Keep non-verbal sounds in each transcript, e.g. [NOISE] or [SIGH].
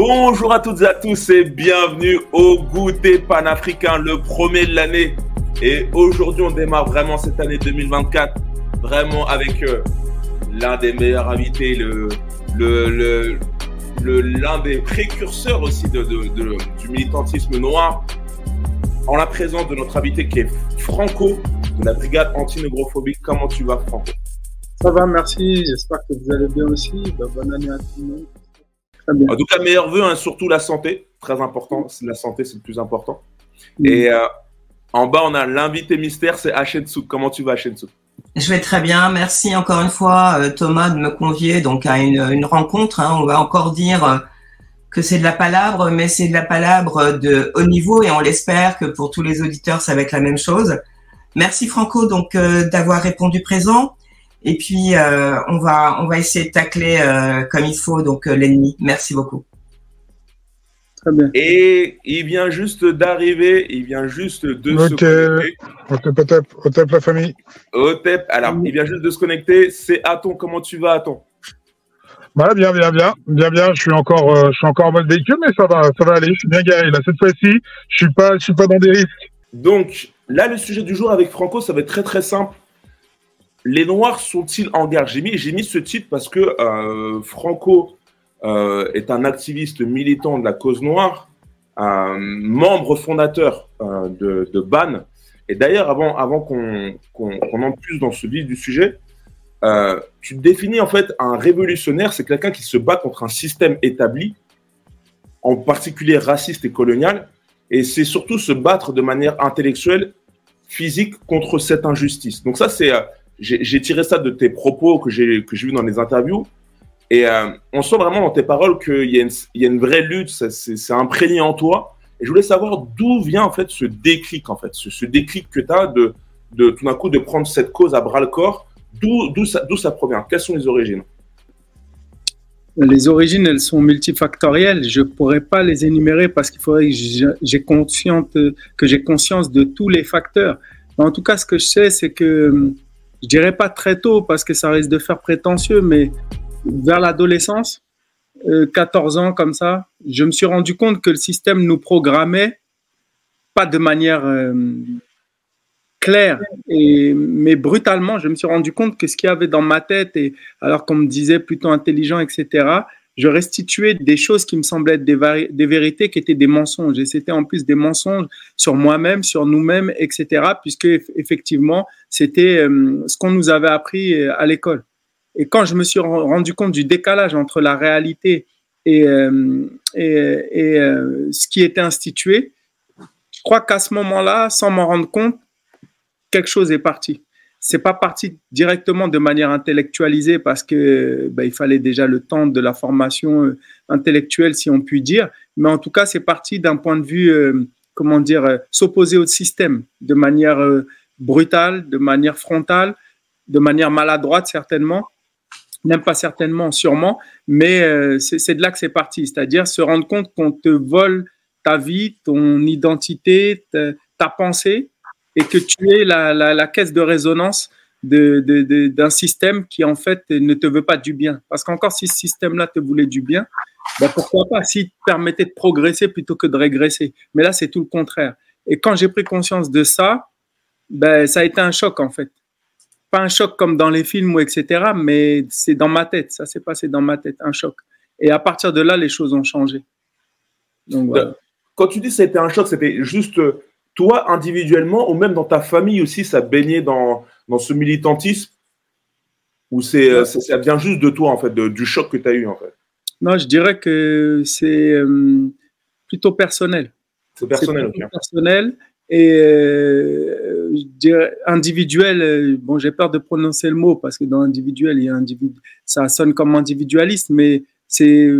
Bonjour à toutes et à tous et bienvenue au goûter panafricain, le premier de l'année. Et aujourd'hui, on démarre vraiment cette année 2024, vraiment avec euh, l'un des meilleurs invités, l'un des précurseurs aussi du militantisme noir, en la présence de notre invité qui est Franco, de la brigade anti-négrophobie. Comment tu vas, Franco? Ça va, merci. J'espère que vous allez bien aussi. Bah, bonne année à tout le monde. En tout cas, meilleurs vœux, hein, surtout la santé. Très important. La santé, c'est le plus important. Et euh, en bas, on a l'invité mystère, c'est Hachensouk. Comment tu vas, Hachensouk Je vais très bien. Merci encore une fois, euh, Thomas, de me convier donc à une, rencontre. Hein. On va encore dire euh, que c'est de la palabre, mais c'est de la palabre de haut niveau et on l'espère que pour tous les auditeurs, ça va être la même chose. Merci Franco donc d'avoir répondu présent. Et puis, euh, on, va, on va essayer de tacler euh, comme il faut donc euh, l'ennemi. Merci beaucoup. Très bien. Et il vient juste d'arriver, il vient juste de se connecter. Otep, Otep, la famille. Otep, alors il vient juste de se connecter. C'est Aton, comment tu vas, Aton? Voilà, bien, bien, bien, bien, bien. Je suis encore, je suis encore en mode véhicule, mais ça va, ça va aller. Je suis bien garé là. Cette fois-ci, je suis pas, je suis pas dans des risques. Donc là, le sujet du jour avec Franco, ça va être très très simple les Noirs sont-ils en guerre? J'ai mis, ce titre parce que euh, Franco euh, est un activiste militant de la cause noire, membre fondateur euh, de, BAN. Et d'ailleurs, avant, qu'on entre plus dans ce vif du sujet, tu définis en fait un révolutionnaire, c'est quelqu'un qui se bat contre un système établi, en particulier raciste et colonial, et c'est surtout se battre de manière intellectuelle, physique contre cette injustice. Donc ça, c'est j'ai tiré ça de tes propos que j'ai vu dans les interviews. Et euh, on sent vraiment dans tes paroles qu'il y, y, a une vraie lutte, c'est imprégné en toi. Et je voulais savoir d'où vient en fait ce déclic, en fait, ce, déclic que tu as de, de tout d'un coup de prendre cette cause à bras le corps. D'où ça, ça provient? Quelles sont les origines? Les origines, elles sont multifactorielles. Je ne pourrais pas les énumérer parce qu'il faudrait que j'ai conscience, de tous les facteurs. en tout cas, ce que je sais, c'est que je dirais pas très tôt parce que ça risque de faire prétentieux, mais vers l'adolescence, 14 euh, ans comme ça, je me suis rendu compte que le système nous programmait pas de manière euh, claire, mais brutalement, je me suis rendu compte que ce qu'il y avait dans ma tête, alors qu'on me disait plutôt intelligent, etc., je restituais des choses qui me semblaient être des, des vérités qui étaient des mensonges. Et c'était en plus des mensonges sur moi-même, sur nous-mêmes, etc., puisque effectivement, c'était euh, ce qu'on nous avait appris euh, à l'école. Et quand je me suis rendu compte du décalage entre la réalité et, euh, et, ce qui était institué, je crois qu'à ce moment-là, sans m'en rendre compte, quelque chose est parti c'est pas parti directement de manière intellectualisée parce que bah, il fallait déjà le temps de la formation intellectuelle, si on peut dire. Mais en tout cas, c'est parti d'un point de vue, comment dire, s'opposer au système de manière brutale, de manière frontale, de manière maladroite certainement, même pas certainement, sûrement. Mais c'est de là que c'est parti, c'est-à-dire se rendre compte qu'on te vole ta vie, ton identité, ta pensée et que tu es la, caisse de résonance d'un système qui en fait ne te veut pas du bien. Parce qu'encore si ce système-là te voulait du bien, ben pourquoi pas s'il te permettait de progresser plutôt que de régresser. Mais là, c'est tout le contraire. Et quand j'ai pris conscience de ça, ben, ça a été un choc en fait. Pas un choc comme dans les films ou etc., mais c'est dans ma tête. Ça s'est passé dans ma tête, un choc. Et à partir de là, les choses ont changé. Quand tu dis que ça a été un choc, c'était juste toi, individuellement, ou même dans ta famille aussi, ça baignait dans, dans ce militantisme? Ou c'est, euh, ça, vient juste de toi, en fait, du choc que tu as eu, en fait? Non, je dirais que c'est euh, plutôt personnel. C'est personnel, ok. personnel et euh, dirais individuel. Bon, j'ai peur de prononcer le mot parce que dans individuel, il y a individu, ça sonne comme individualiste, mais c'est,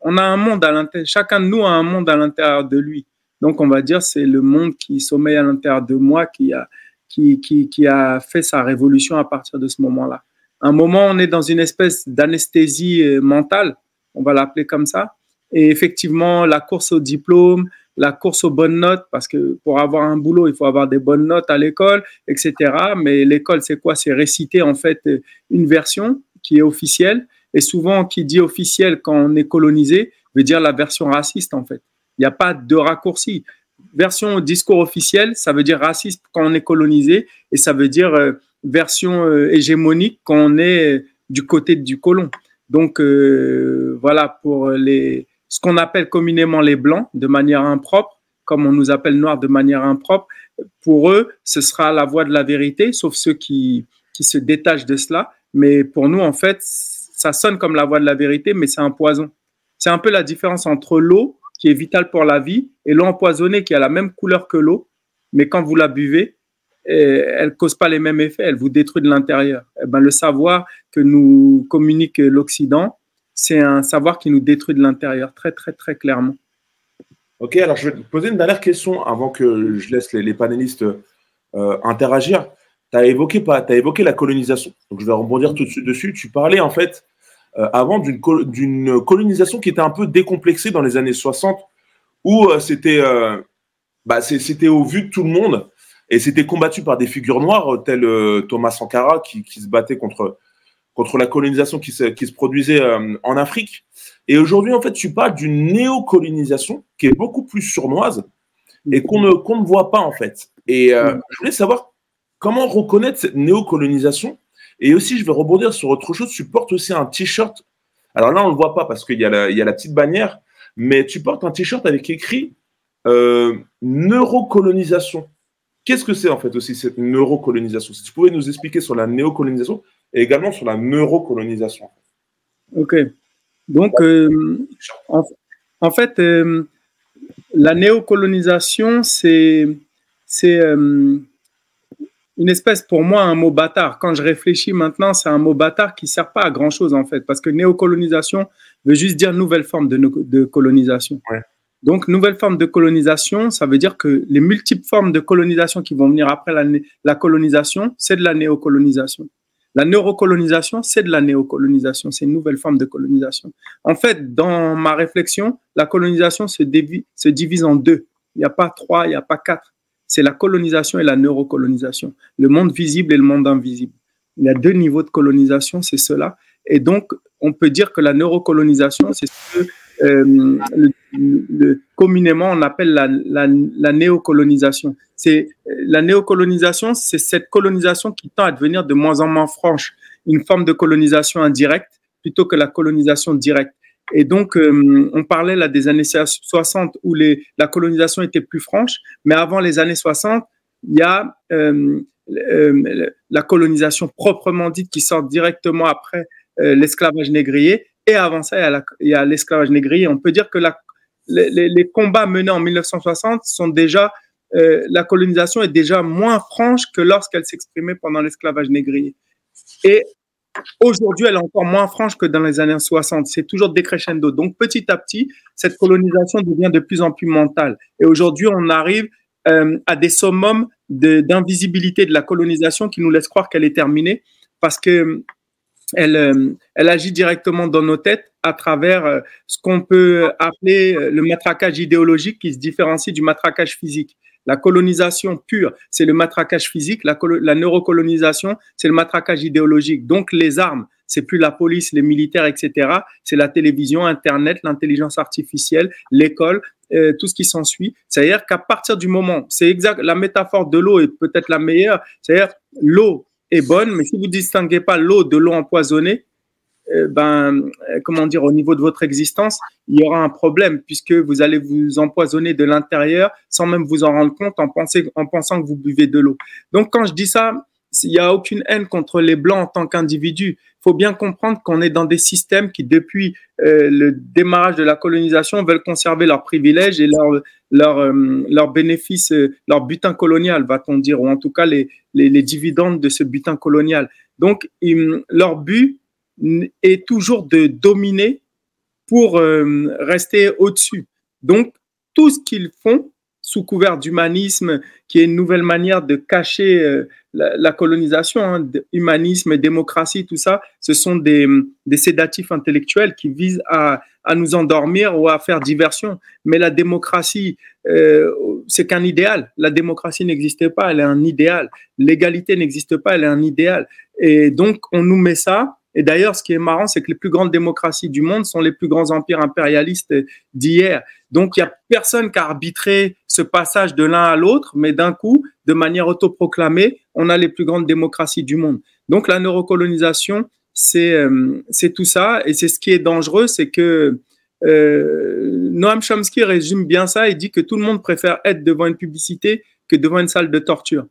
on a un monde à l'intérieur. Chacun de nous a un monde à l'intérieur de lui. Donc, on va dire, c'est le monde qui sommeille à l'intérieur de moi qui a, qui, qui, a fait sa révolution à partir de ce moment-là. un moment, on est dans une espèce d'anesthésie euh, mentale, on va l'appeler comme ça. Et effectivement, la course au diplôme, la course aux bonnes notes, parce que pour avoir un boulot, il faut avoir des bonnes notes à l'école, etc. Mais l'école, c'est quoi? C'est réciter en fait une version qui est officielle. Et souvent, qui dit officielle quand on est colonisé, veut dire la version raciste, en fait. Il n'y a pas de raccourci. Version discours officiel, ça veut dire raciste quand on est colonisé, et ça veut dire euh, version euh, hégémonique quand on est du côté du colon. Donc, euh, voilà pour les, ce qu'on appelle communément les blancs de manière impropre, comme on nous appelle noirs de manière impropre. Pour eux, ce sera la voie de la vérité, sauf ceux qui, qui se détachent de cela. Mais pour nous, en fait, ça sonne comme la voie de la vérité, mais c'est un poison. C'est un peu la différence entre l'eau, qui est vitale pour la vie, et l'eau empoisonnée, qui a la même couleur que l'eau, mais quand vous la buvez, eh, elle ne cause pas les mêmes effets, elle vous détruit de l'intérieur. Eh ben, le savoir que nous communique l'Occident, c'est un savoir qui nous détruit de l'intérieur, très, très, très clairement. Ok, alors je vais te poser une dernière question avant que je laisse les, panélistes euh, interagir tu as évoqué, évoqué la colonisation. Donc, je vais rebondir tout de suite dessus. Tu parlais, en fait, euh, avant d'une colonisation qui était un peu décomplexée dans les années 60, où euh, c'était bah, au vu de tout le monde et c'était combattu par des figures noires, telles Thomas Sankara, qui, se battait contre, contre la colonisation qui se, qui se produisait en Afrique. Et aujourd'hui, en fait, tu parles d'une néocolonisation qui est beaucoup plus surnoise et qu'on ne, qu'on ne voit pas, en fait. Et je voulais savoir Comment reconnaître cette néocolonisation Et aussi, je vais rebondir sur autre chose. Tu portes aussi un t-shirt. Alors là, on ne le voit pas parce qu'il y, a la, la petite bannière, mais tu portes un t-shirt avec écrit euh, neurocolonisation. Qu'est-ce que c'est en fait aussi cette neurocolonisation Si tu pouvais nous expliquer sur la néocolonisation et également sur la neurocolonisation. Ok. Donc, euh, en, fait, euh, la néocolonisation, c'est une espèce, pour moi, un mot bâtard. Quand je réfléchis maintenant, c'est un mot bâtard qui ne sert pas à grand-chose, en fait, parce que néocolonisation veut juste dire nouvelle forme de, de colonisation. Donc, nouvelle forme de colonisation, ça veut dire que les multiples formes de colonisation qui vont venir après la, la colonisation, c'est de la néocolonisation. La neurocolonisation, c'est de la néocolonisation, c'est une nouvelle forme de colonisation. En fait, dans ma réflexion, la colonisation se, se divise en deux. Il n'y a pas trois, il n'y a pas quatre c'est la colonisation et la neurocolonisation, le monde visible et le monde invisible. Il y a deux niveaux de colonisation, c'est cela. Et donc, on peut dire que la neurocolonisation, c'est ce euh, communément on appelle la, néocolonisation. C'est la néocolonisation, c'est cette colonisation qui tend à devenir de moins en moins franche, une forme de colonisation indirecte plutôt que la colonisation directe. Et donc, euh, on parlait là des années 60 où la colonisation était plus franche, mais avant les années 60, il y a euh, la colonisation proprement dite qui sort directement après l'esclavage négrier. Et avant ça, il y a l'esclavage négrier. On peut dire que les, combats menés en 1960 sont déjà, la colonisation est déjà moins franche que lorsqu'elle s'exprimait pendant l'esclavage négrier. Et Aujourd'hui, elle est encore moins franche que dans les années 60. C'est toujours décrescendo. Donc, petit à petit, cette colonisation devient de plus en plus mentale. Et aujourd'hui, on arrive euh, à des summums d'invisibilité de, la colonisation qui nous laissent croire qu'elle est terminée parce que elle, euh, elle agit directement dans nos têtes à travers euh, ce qu'on peut appeler le matraquage idéologique qui se différencie du matraquage physique. La colonisation pure, c'est le matraquage physique. La, neurocolonisation, c'est le matraquage idéologique. Donc, les armes, c'est plus la police, les militaires, etc. C'est la télévision, Internet, l'intelligence artificielle, l'école, euh, tout ce qui s'ensuit. C'est-à-dire qu'à partir du moment, c'est exact, la métaphore de l'eau est peut-être la meilleure. C'est-à-dire, l'eau est bonne, mais si vous distinguez pas l'eau de l'eau empoisonnée, euh, ben, euh, comment dire, au niveau de votre existence, il y aura un problème puisque vous allez vous empoisonner de l'intérieur sans même vous en rendre compte en pensant que vous buvez de l'eau. Donc, quand je dis ça, il n'y a aucune haine contre les Blancs en tant qu'individus. Il faut bien comprendre qu'on est dans des systèmes qui, depuis euh, le démarrage de la colonisation, veulent conserver leurs privilèges et leurs leur, leur bénéfices, leur butin colonial, va-t-on dire, ou en tout cas les, les, dividendes de ce butin colonial. Donc, leur but, est toujours de dominer pour euh, rester au-dessus. Donc, tout ce qu'ils font sous couvert d'humanisme, qui est une nouvelle manière de cacher euh, la, colonisation, hein, humanisme, démocratie, tout ça, ce sont des, des sédatifs intellectuels qui visent à, à, nous endormir ou à faire diversion. Mais la démocratie, euh, c'est qu'un idéal. La démocratie n'existe pas, elle est un idéal. L'égalité n'existe pas, elle est un idéal. Et donc, on nous met ça Et d'ailleurs, ce qui est marrant, c'est que les plus grandes démocraties du monde sont les plus grands empires impérialistes d'hier. Donc, il n'y a personne qui a arbitré ce passage de l'un à l'autre, mais d'un coup, de manière autoproclamée, on a les plus grandes démocraties du monde. Donc, la neurocolonisation, c'est euh, tout ça. Et c'est ce qui est dangereux, c'est que euh, Noam Chomsky résume bien ça. Il dit que tout le monde préfère être devant une publicité que devant une salle de torture.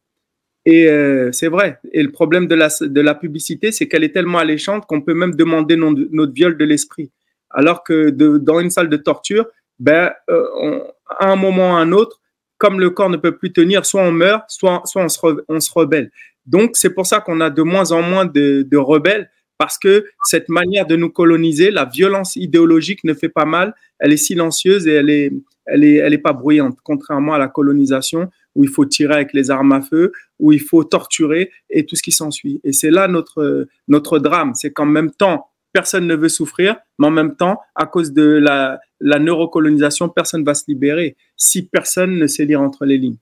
Et euh, c'est vrai. Et le problème de la, publicité, c'est qu'elle est tellement alléchante qu'on peut même demander notre viol de l'esprit. Alors que dans une salle de torture, ben, euh, à un moment ou à un autre, comme le corps ne peut plus tenir, soit on meurt, soit, soit on, se on se rebelle. Donc, c'est pour ça qu'on a de moins en moins de, de rebelles, parce que cette manière de nous coloniser, la violence idéologique ne fait pas mal, elle est silencieuse et elle est, elle est, elle est pas bruyante, contrairement à la colonisation où il faut tirer avec les armes à feu, où il faut torturer et tout ce qui s'ensuit. Et c'est là notre, notre drame, c'est qu'en même temps, personne ne veut souffrir, mais en même temps, à cause de la, la neurocolonisation, personne ne va se libérer si personne ne sait lire entre les lignes.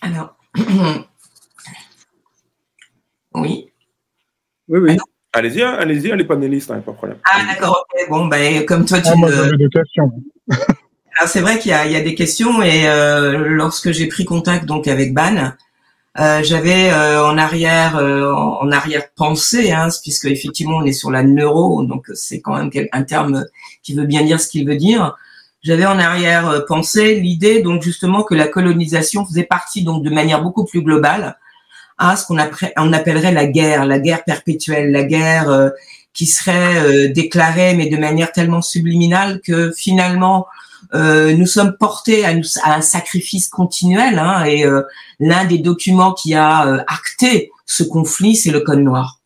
Alors, [CLEARS THROAT] oui. Oui, oui. Allez-y, hein, allez-y, les panélistes, hein, pas de problème. Ah, d'accord, ok. Bon, ben, comme toi, tu. Ah, moi, j'avais des questions. [LAUGHS] Alors c'est vrai qu'il y y a des questions et euh, lorsque j'ai pris contact donc avec Ban, euh, j'avais euh, en arrière euh, en arrière pensée, hein, puisque effectivement on est sur la neuro, donc c'est quand même un terme qui veut bien dire ce qu'il veut dire. J'avais en arrière euh, pensée l'idée donc justement que la colonisation faisait partie donc de manière beaucoup plus globale à ce qu'on on appellerait la guerre, la guerre perpétuelle, la guerre qui serait déclarée mais de manière tellement subliminale que finalement euh, nous sommes portés à, un sacrifice continuel hein, et euh, l'un des documents qui a euh, acté ce conflit, c'est le Code noir.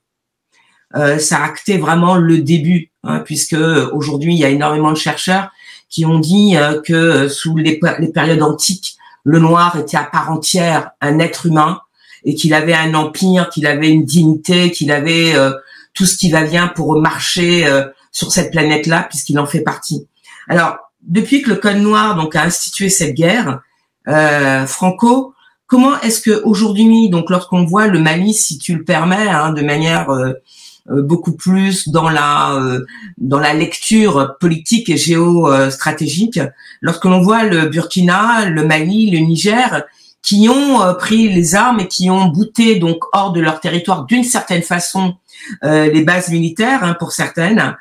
ça a acté vraiment le début, hein, puisque aujourd'hui il y a énormément de chercheurs qui ont dit que sous les, périodes antiques, le noir était à part entière un être humain et qu'il avait un empire, qu'il avait une dignité, qu'il avait tout ce qui va bien pour marcher sur cette planète-là, puisqu'il en fait partie. Alors, depuis que le Code Noir donc a institué cette guerre, euh, Franco, comment est-ce que aujourd'hui, donc lorsqu'on voit le Mali, si tu le permets, hein, de manière euh, euh, beaucoup plus dans la dans la lecture politique et géostratégique, lorsque l'on voit le Burkina, le Mali, le Niger, qui ont pris les armes et qui ont bouté donc hors de leur territoire d'une certaine façon euh, les bases militaires hein, pour certaines.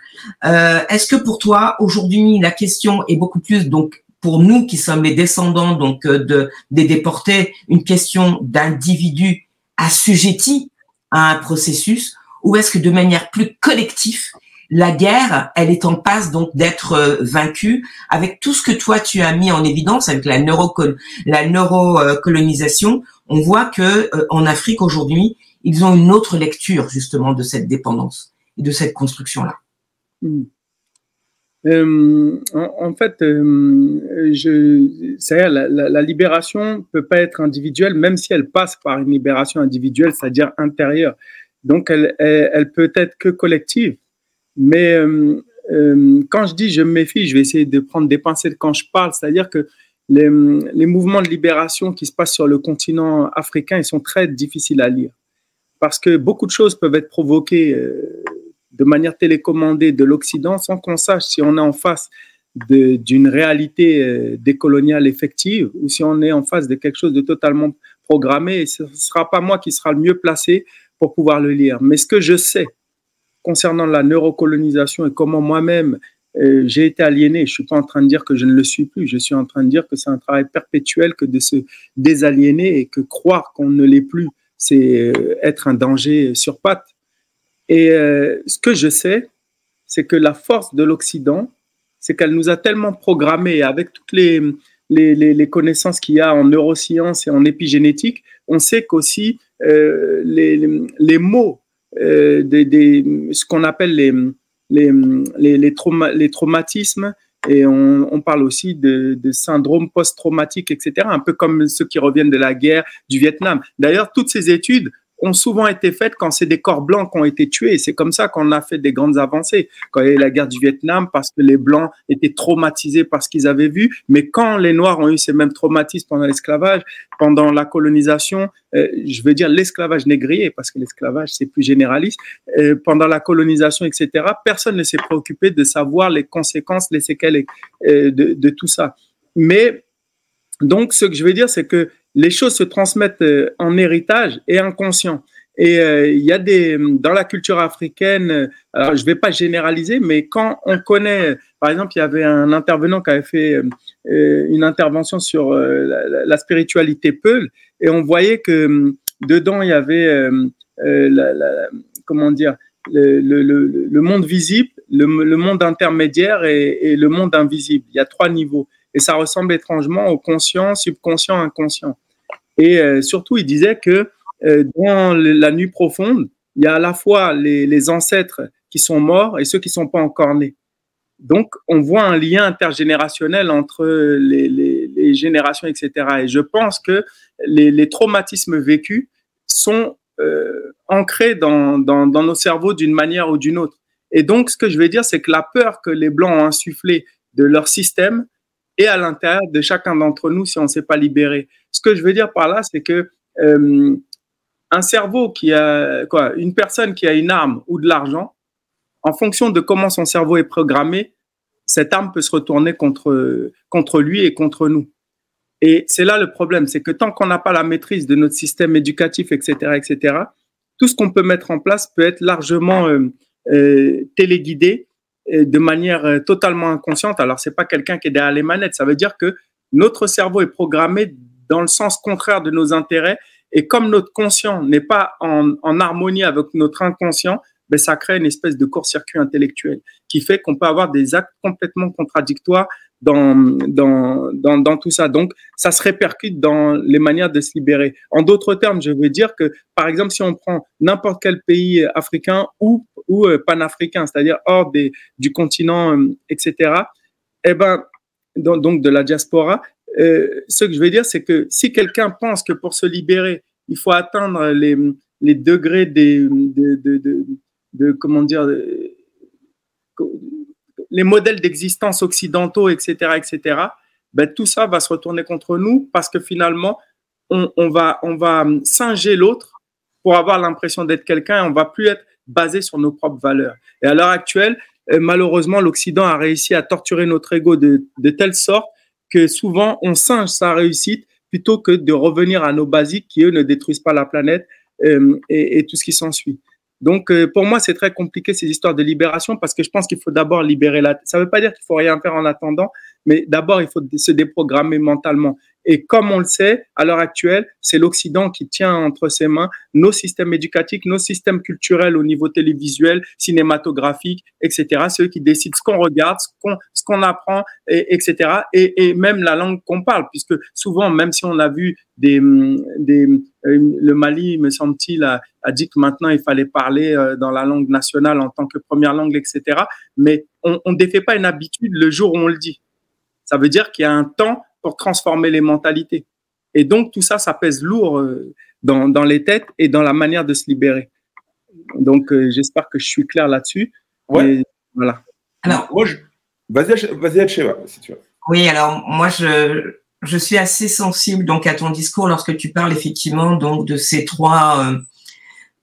Euh, est-ce que pour toi aujourd'hui la question est beaucoup plus donc pour nous qui sommes les descendants donc euh, de des déportés une question d'individus assujettis à un processus ou est-ce que de manière plus collective la guerre, elle est en passe donc d'être vaincue avec tout ce que toi tu as mis en évidence avec la neuro la neurocolonisation. On voit que en Afrique aujourd'hui, ils ont une autre lecture justement de cette dépendance et de cette construction-là. Hmm. Euh, en, fait, euh, la, la, la, libération peut pas être individuelle, même si elle passe par une libération individuelle, c'est-à-dire intérieure. Donc, elle, peut être que collective. Mais euh, quand je dis je me méfie, je vais essayer de prendre des pincettes quand je parle, c'est-à-dire que les mouvements de libération qui se passent sur le continent africain, ils sont très difficiles à lire parce que beaucoup de choses peuvent être provoquées euh, de manière télécommandée de l'Occident sans qu'on sache si on est en face d'une réalité euh, décoloniale effective ou si on est en face de quelque chose de totalement programmé. Ce ne sera pas moi qui sera le mieux placé pour pouvoir le lire. Mais ce que je sais concernant la neurocolonisation et comment moi-même euh, j'ai été aliéné, je suis pas en train de dire que je ne le suis plus, je suis en train de dire que c'est un travail perpétuel que de se désaliéner et que croire qu'on ne l'est plus c'est euh, être un danger sur pattes. Et euh, ce que je sais, c'est que la force de l'Occident, c'est qu'elle nous a tellement programmés avec toutes les, connaissances qu'il y a en neurosciences et en épigénétique, on sait qu'aussi euh, les, mots, euh, ce qu'on appelle les, les, les, les traumatismes, et on, on, parle aussi de, de syndrome post-traumatique, etc., un peu comme ceux qui reviennent de la guerre du Vietnam. D'ailleurs, toutes ces études ont souvent été faites quand c'est des corps blancs qui ont été tués. C'est comme ça qu'on a fait des grandes avancées. Quand il y a eu la guerre du Vietnam, parce que les blancs étaient traumatisés par ce qu'ils avaient vu. Mais quand les noirs ont eu ces mêmes traumatismes pendant l'esclavage, pendant la colonisation, euh, je veux dire l'esclavage négrier, parce que l'esclavage c'est plus généraliste, euh, pendant la colonisation, etc., personne ne s'est préoccupé de savoir les conséquences, les séquelles euh, de, de tout ça. Mais donc, ce que je veux dire, c'est que les choses se transmettent euh, en héritage et inconscient. Et euh, il y a des dans la culture africaine, euh, alors je vais pas généraliser, mais quand on connaît, par exemple, il y avait un intervenant qui avait fait une intervention sur la, spiritualité Peul, et on voyait que dedans il y avait comment dire le, monde visible, le, monde intermédiaire et, le monde invisible. Il y a trois niveaux et ça ressemble étrangement au conscient, subconscient, inconscient. Et euh, surtout, il disait que euh, dans la nuit profonde, il y a à la fois les, ancêtres qui sont morts et ceux qui sont pas encore nés. Donc, on voit un lien intergénérationnel entre les, générations, etc. Et je pense que les, traumatismes vécus sont euh, ancrés dans, nos cerveaux d'une manière ou d'une autre. Et donc, ce que je vais dire, c'est que la peur que les Blancs ont insufflée de leur système et à l'intérieur de chacun d'entre nous si on ne s'est pas libéré. Ce que je veux dire par là, c'est que euh, un cerveau qui a quoi, une personne qui a une arme ou de l'argent, en fonction de comment son cerveau est programmé, cette arme peut se retourner contre contre lui et contre nous. Et c'est là le problème, c'est que tant qu'on n'a pas la maîtrise de notre système éducatif, etc., etc., tout ce qu'on peut mettre en place peut être largement euh, euh, téléguidé de manière totalement inconsciente. Alors, c'est pas quelqu'un qui est derrière les manettes. Ça veut dire que notre cerveau est programmé dans le sens contraire de nos intérêts. Et comme notre conscient n'est pas en, harmonie avec notre inconscient, ben, ça crée une espèce de court-circuit intellectuel qui fait qu'on peut avoir des actes complètement contradictoires dans, dans, dans, dans, tout ça. Donc, ça se répercute dans les manières de se libérer. En d'autres termes, je veux dire que, par exemple, si on prend n'importe quel pays africain ou, ou euh, panafricain, c'est-à-dire hors des, du continent, euh, etc., eh ben, donc, de la diaspora, euh, ce que je veux dire, c'est que si quelqu'un pense que pour se libérer, il faut atteindre les, degrés des, de, de, de, de comment dire, les modèles d'existence occidentaux, etc., etc., ben, tout ça va se retourner contre nous parce que finalement, on, on va, on va singer l'autre pour avoir l'impression d'être quelqu'un et on va plus être basé sur nos propres valeurs. Et à l'heure actuelle, euh, malheureusement, l'Occident a réussi à torturer notre ego de, de telle sorte que souvent on singe sa réussite plutôt que de revenir à nos basiques qui, eux, ne détruisent pas la planète euh, et, tout ce qui s'ensuit. Donc, euh, pour moi, c'est très compliqué ces histoires de libération parce que je pense qu'il faut d'abord libérer la. Ça ne veut pas dire qu'il faut rien faire en attendant, mais d'abord, il faut se déprogrammer mentalement. Et comme on le sait, à l'heure actuelle, c'est l'Occident qui tient entre ses mains nos systèmes éducatifs, nos systèmes culturels au niveau télévisuel, cinématographique, etc. Ceux qui décident ce qu'on regarde, ce qu'on ce qu'on apprend, et, etc. Et, même la langue qu'on parle, puisque souvent, même si on a vu des, des euh, le Mali, me semble-t-il, a, a, dit que maintenant il fallait parler euh, dans la langue nationale en tant que première langue, etc. Mais on ne défait pas une habitude le jour où on le dit. Ça veut dire qu'il y a un temps pour transformer les mentalités. Et donc, tout ça, ça pèse lourd euh, dans, dans les têtes et dans la manière de se libérer. Donc, euh, j'espère que je suis clair là-dessus. Ouais. voilà. Alors, moi, je... vas-y, vas-y, si tu veux. Oui, alors moi, je, je suis assez sensible donc à ton discours lorsque tu parles effectivement donc de ces trois euh,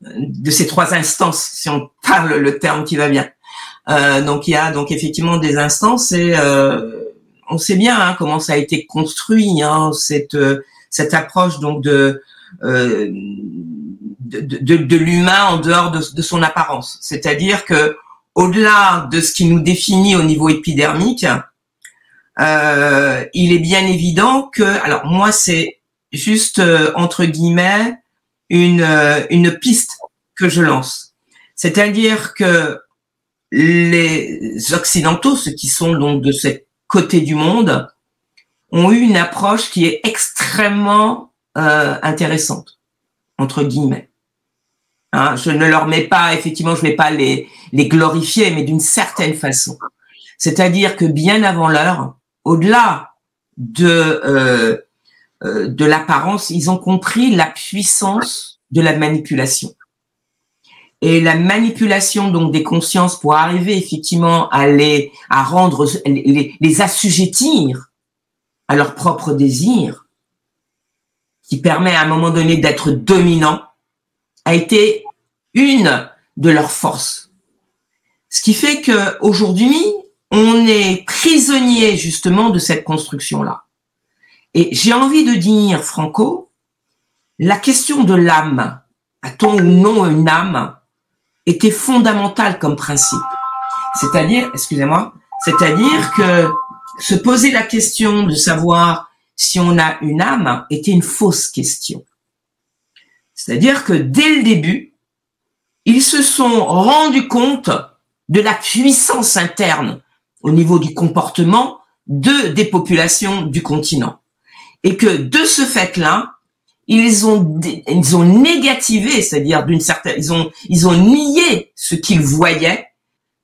de ces trois instances, si on parle le terme qui va bien. Euh, donc il y a donc effectivement des instances et euh, on sait bien hein, comment ça a été construit, hein, cette, euh, cette approche donc de, euh, de, de, de l'humain en dehors de, de son apparence. C'est-à-dire que au-delà de ce qui nous définit au niveau épidermique, euh, il est bien évident que, alors moi c'est juste euh, entre guillemets une, euh, une piste que je lance. C'est-à-dire que les occidentaux, ceux qui sont donc de cette côté du monde ont eu une approche qui est extrêmement euh, intéressante entre guillemets. Hein, je ne leur mets pas effectivement, je ne vais pas les les glorifier, mais d'une certaine façon. C'est-à-dire que bien avant l'heure, au-delà de euh, euh, de l'apparence, ils ont compris la puissance de la manipulation. Et la manipulation donc des consciences pour arriver effectivement à les à rendre les, assujettir à leurs propres désirs, qui permet à un moment donné d'être dominant, a été une de leurs forces. Ce qui fait que aujourd'hui, on est prisonnier justement de cette construction-là. Et j'ai envie de dire, Franco, la question de l'âme, a-t-on ou non une âme, était fondamentale comme principe. C'est-à-dire, excusez-moi, c'est-à-dire que se poser la question de savoir si on a une âme était une fausse question. C'est-à-dire que dès le début, ils se sont rendus compte de la puissance interne au niveau du comportement de des populations du continent. Et que de ce fait-là, ils ont ils ont négativé, c'est-à-dire d'une certaine ils ont ils ont nié ce qu'ils voyaient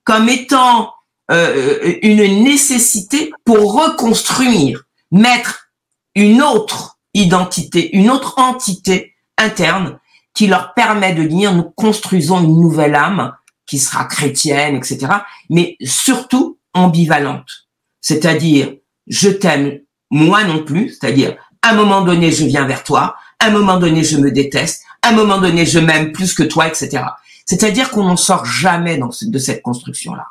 comme étant euh, une nécessité pour reconstruire, mettre une autre identité, une autre entité interne qui leur permet de dire nous construisons une nouvelle âme qui sera chrétienne, etc. Mais surtout ambivalente. C'est-à-dire, je t'aime moi non plus, c'est-à-dire, à un moment donné, je viens vers toi, un moment donné, je me déteste, un moment donné, je m'aime plus que toi, etc. C'est-à-dire qu'on n'en sort jamais dans de cette construction-là.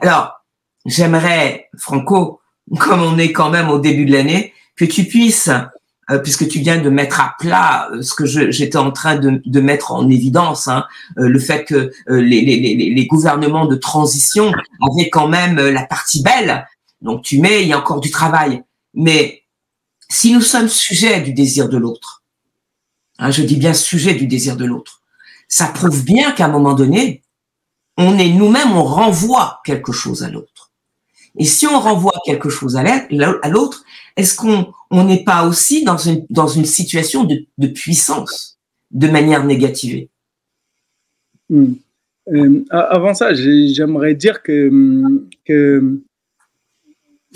Alors, j'aimerais, Franco, [LAUGHS] comme on est quand même au début de l'année, que tu puisses euh, puisque tu viens de mettre à plat euh, ce que j'étais en train de, de, mettre en évidence, hein, euh, le fait que les, les, les, gouvernements de transition avaient quand même la partie belle. Donc tu mets, il y a encore du travail. Mais si nous sommes sujets du désir de l'autre, hein, je dis bien sujet du désir de l'autre, ça prouve bien qu'à un moment donné, on est nous-mêmes, on renvoie quelque chose à l'autre. Et si on renvoie quelque chose à l'autre, est-ce qu'on on n'est pas aussi dans une, dans une situation de, de puissance de manière négativée hmm. euh, Avant ça, j'aimerais dire que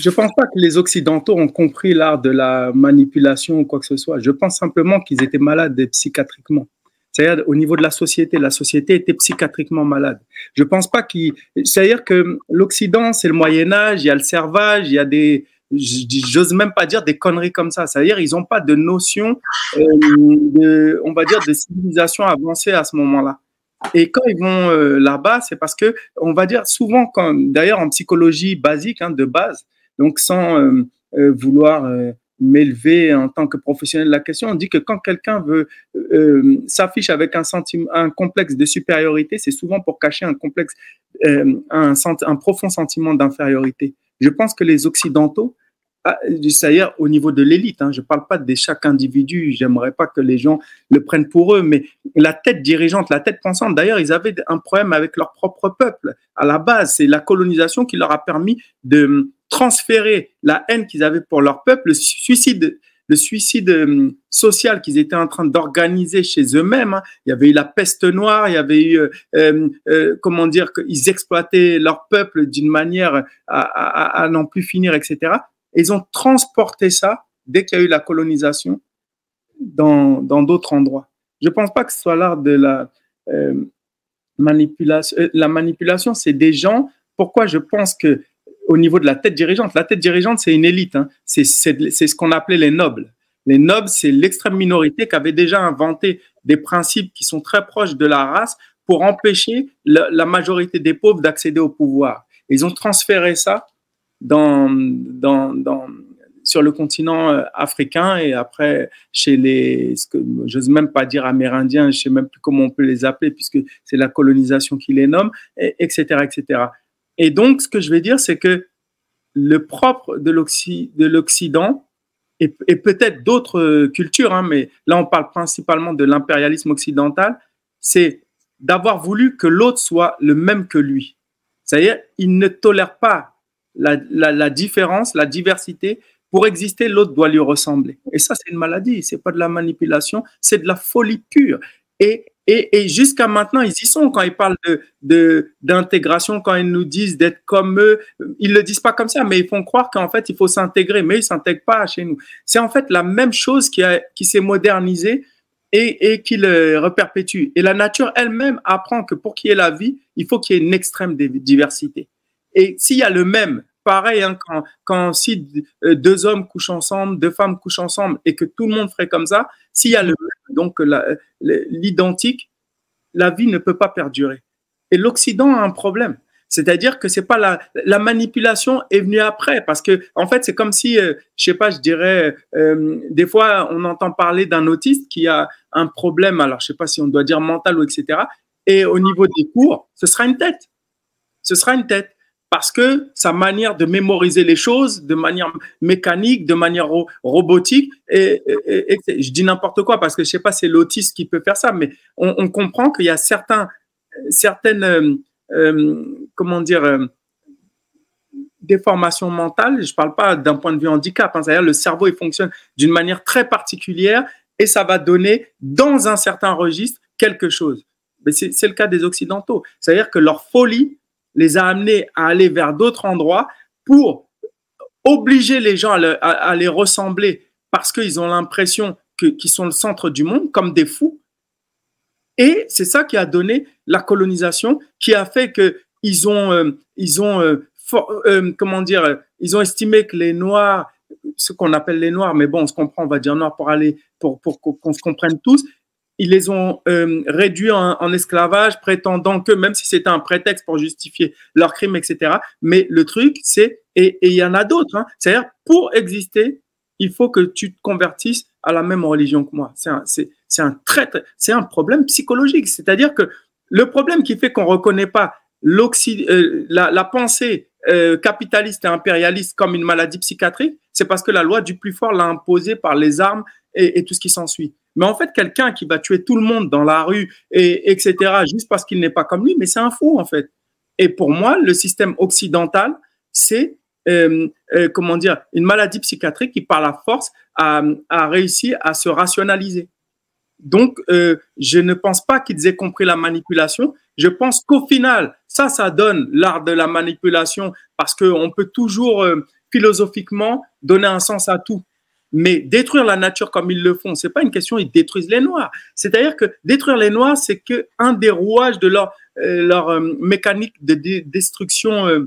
je ne pense pas que les Occidentaux ont compris l'art de la manipulation ou quoi que ce soit. Je pense simplement qu'ils étaient malades psychiatriquement. C'est-à-dire au niveau de la société, la société était psychiatriquement malade. Je pense pas qu'il. C'est-à-dire que l'Occident, c'est le Moyen Âge, il y a le servage, il y a des, j'ose même pas dire des conneries comme ça. C'est-à-dire, ils n'ont pas de notion, euh, de, on va dire, de civilisation avancée à ce moment-là. Et quand ils vont euh, là-bas, c'est parce que, on va dire souvent, d'ailleurs en psychologie basique, hein, de base, donc sans euh, vouloir m'élever en tant que professionnel de la question, on dit que quand quelqu'un veut s'affiche avec un sentiment, un complexe de supériorité, c'est souvent pour cacher un complexe, un, un profond sentiment d'infériorité. Je pense que les Occidentaux ah, c'est-à-dire au niveau de l'élite. Hein. Je ne parle pas de chaque individu. J'aimerais pas que les gens le prennent pour eux, mais la tête dirigeante, la tête pensante. D'ailleurs, ils avaient un problème avec leur propre peuple. À la base, c'est la colonisation qui leur a permis de transférer la haine qu'ils avaient pour leur peuple, le suicide, le suicide hum, social qu'ils étaient en train d'organiser chez eux-mêmes. Hein. Il y avait eu la peste noire, il y avait eu, euh, euh, euh comment dire, qu'ils exploitaient leur peuple d'une manière à, n'en plus finir, etc ils ont transporté ça dès qu'il y a eu la colonisation dans d'autres endroits. Je ne pense pas que ce soit l'art de la euh, manipulation. La manipulation, c'est des gens. Pourquoi je pense que au niveau de la tête dirigeante, la tête dirigeante, c'est une élite. Hein. C'est ce qu'on appelait les nobles. Les nobles, c'est l'extrême minorité qui avait déjà inventé des principes qui sont très proches de la race pour empêcher la, majorité des pauvres d'accéder au pouvoir. Ils ont transféré ça dans, dans, dans, sur le continent euh, africain et après chez les, ce que j'ose même pas dire amérindiens, je sais même plus comment on peut les appeler puisque c'est la colonisation qui les nomme, et, etc., etc. Et donc, ce que je vais dire, c'est que le propre de l'Occident et, peut-être d'autres cultures, hein, mais là on parle principalement de l'impérialisme occidental, c'est d'avoir voulu que l'autre soit le même que lui. C'est-à-dire, il ne tolère pas la, différence, la diversité. Pour exister, l'autre doit lui ressembler. Et ça, c'est une maladie. C'est pas de la manipulation, c'est de la folie pure. Et, et, jusqu'à maintenant, ils y sont quand ils parlent de d'intégration, quand ils nous disent d'être comme eux. Ils le disent pas comme ça, mais ils font croire qu'en fait, il faut s'intégrer. Mais ils s'intègrent pas chez nous. C'est en fait la même chose qui, qui s'est modernisée et, et qu'il reperpétue. Et la nature elle-même apprend que pour qu'il y ait la vie, il faut qu'il y ait une extrême diversité. Et s'il y a le même, pareil, hein, quand, si deux hommes couchent ensemble, deux femmes couchent ensemble et que tout le monde ferait comme ça, s'il y a le donc l'identique, la vie ne peut pas perdurer. Et l'Occident a un problème. C'est-à-dire que c'est pas la, la manipulation est venue après parce que en fait c'est comme si euh, je sais pas je dirais euh, des fois on entend parler d'un autiste qui a un problème alors je sais pas si on doit dire mental ou etc et au niveau des cours ce sera une tête ce sera une tête parce que sa manière de mémoriser les choses de manière mécanique, de manière robotique, et, je dis n'importe quoi parce que je sais pas, c'est l'autiste qui peut faire ça, mais on, comprend qu'il y a certains, certaines euh, euh, comment dire, euh, déformation mentale. Je parle pas d'un point de vue handicap. Hein, c'est-à-dire le cerveau il fonctionne d'une manière très particulière et ça va donner dans un certain registre quelque chose. C'est le cas des Occidentaux. C'est-à-dire que leur folie les a amenés à aller vers d'autres endroits pour obliger les gens à, les ressembler parce qu'ils ont l'impression qu'ils sont le centre du monde, comme des fous. Et c'est ça qui a donné la colonisation, qui a fait que ils ont, euh, ils ont, euh, euh, comment dire, ils ont estimé que les Noirs, ce qu'on appelle les Noirs, mais bon, on se comprend, on va dire Noirs pour aller, pour, pour qu'on se comprenne tous, ils les ont réduits en, esclavage, prétendant que, même si c'était un prétexte pour justifier leurs crimes, etc. Mais le truc, c'est, et il y en a d'autres, hein, c'est-à-dire pour exister, il faut que tu te convertisses à la même religion que moi. C'est un très, c'est un problème psychologique. C'est-à-dire que le problème qui fait qu'on reconnaît pas euh, la, la, pensée euh, capitaliste et impérialiste comme une maladie psychiatrique, c'est parce que la loi du plus fort l'a imposée par les armes et, tout ce qui s'ensuit. Mais en fait, quelqu'un qui va tuer tout le monde dans la rue, et, etc., juste parce qu'il n'est pas comme lui, mais c'est un fou, en fait. Et pour moi, le système occidental, c'est, euh, comment dire, une maladie psychiatrique qui, par la force, a, réussi à se rationaliser. Donc, euh, je ne pense pas qu'ils aient compris la manipulation. Je pense qu'au final, ça, ça donne l'art de la manipulation parce qu'on peut toujours euh, philosophiquement donner un sens à tout. Mais détruire la nature comme ils le font, c'est pas une question, ils détruisent les noirs. C'est-à-dire que détruire les noirs, c'est que un des rouages de leur, euh, leur mécanique de destruction,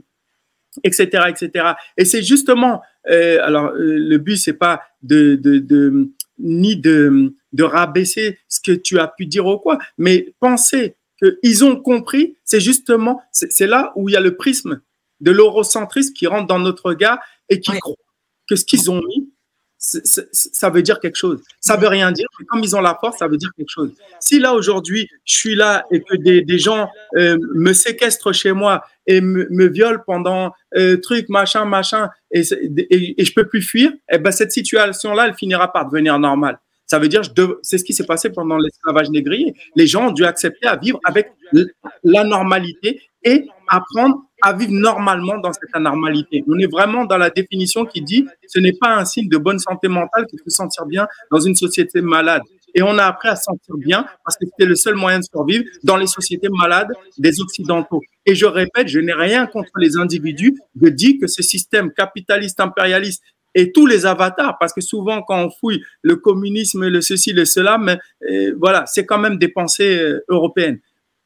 etc., etc. Et c'est justement, alors le but c'est pas de, de, de ni de, de rabaisser ce que tu as pu dire ou quoi, mais penser qu'ils ont compris, c'est justement, c'est là où il y a le prisme de l'eurocentrisme qui rentre dans notre regard et qui croit que ce qu'ils ont mis, ça veut dire quelque chose. Ça veut rien dire, mais comme ils ont la force, ça veut dire quelque chose. Si là aujourd'hui, je suis là et que des, gens euh, me séquestrent chez moi et me, violent pendant euh, truc, machin, machin, et, et, et, je peux plus fuir, eh ben cette situation-là, elle finira par devenir normale. Ça veut dire, c'est ce qui s'est passé pendant l'esclavage négrier. Les gens ont dû accepter à vivre avec la normalité et apprendre à vivre normalement dans cette anormalité. On est vraiment dans la définition qui dit ce n'est pas un signe de bonne santé mentale que de se sentir bien dans une société malade. Et on a appris à se sentir bien parce que c'était le seul moyen de survivre dans les sociétés malades des Occidentaux. Et je répète, je n'ai rien contre les individus. Je dis que ce système capitaliste, impérialiste et tous les avatars, parce que souvent quand on fouille le communisme, le ceci, le cela, mais euh, voilà, c'est quand même des pensées euh, européennes.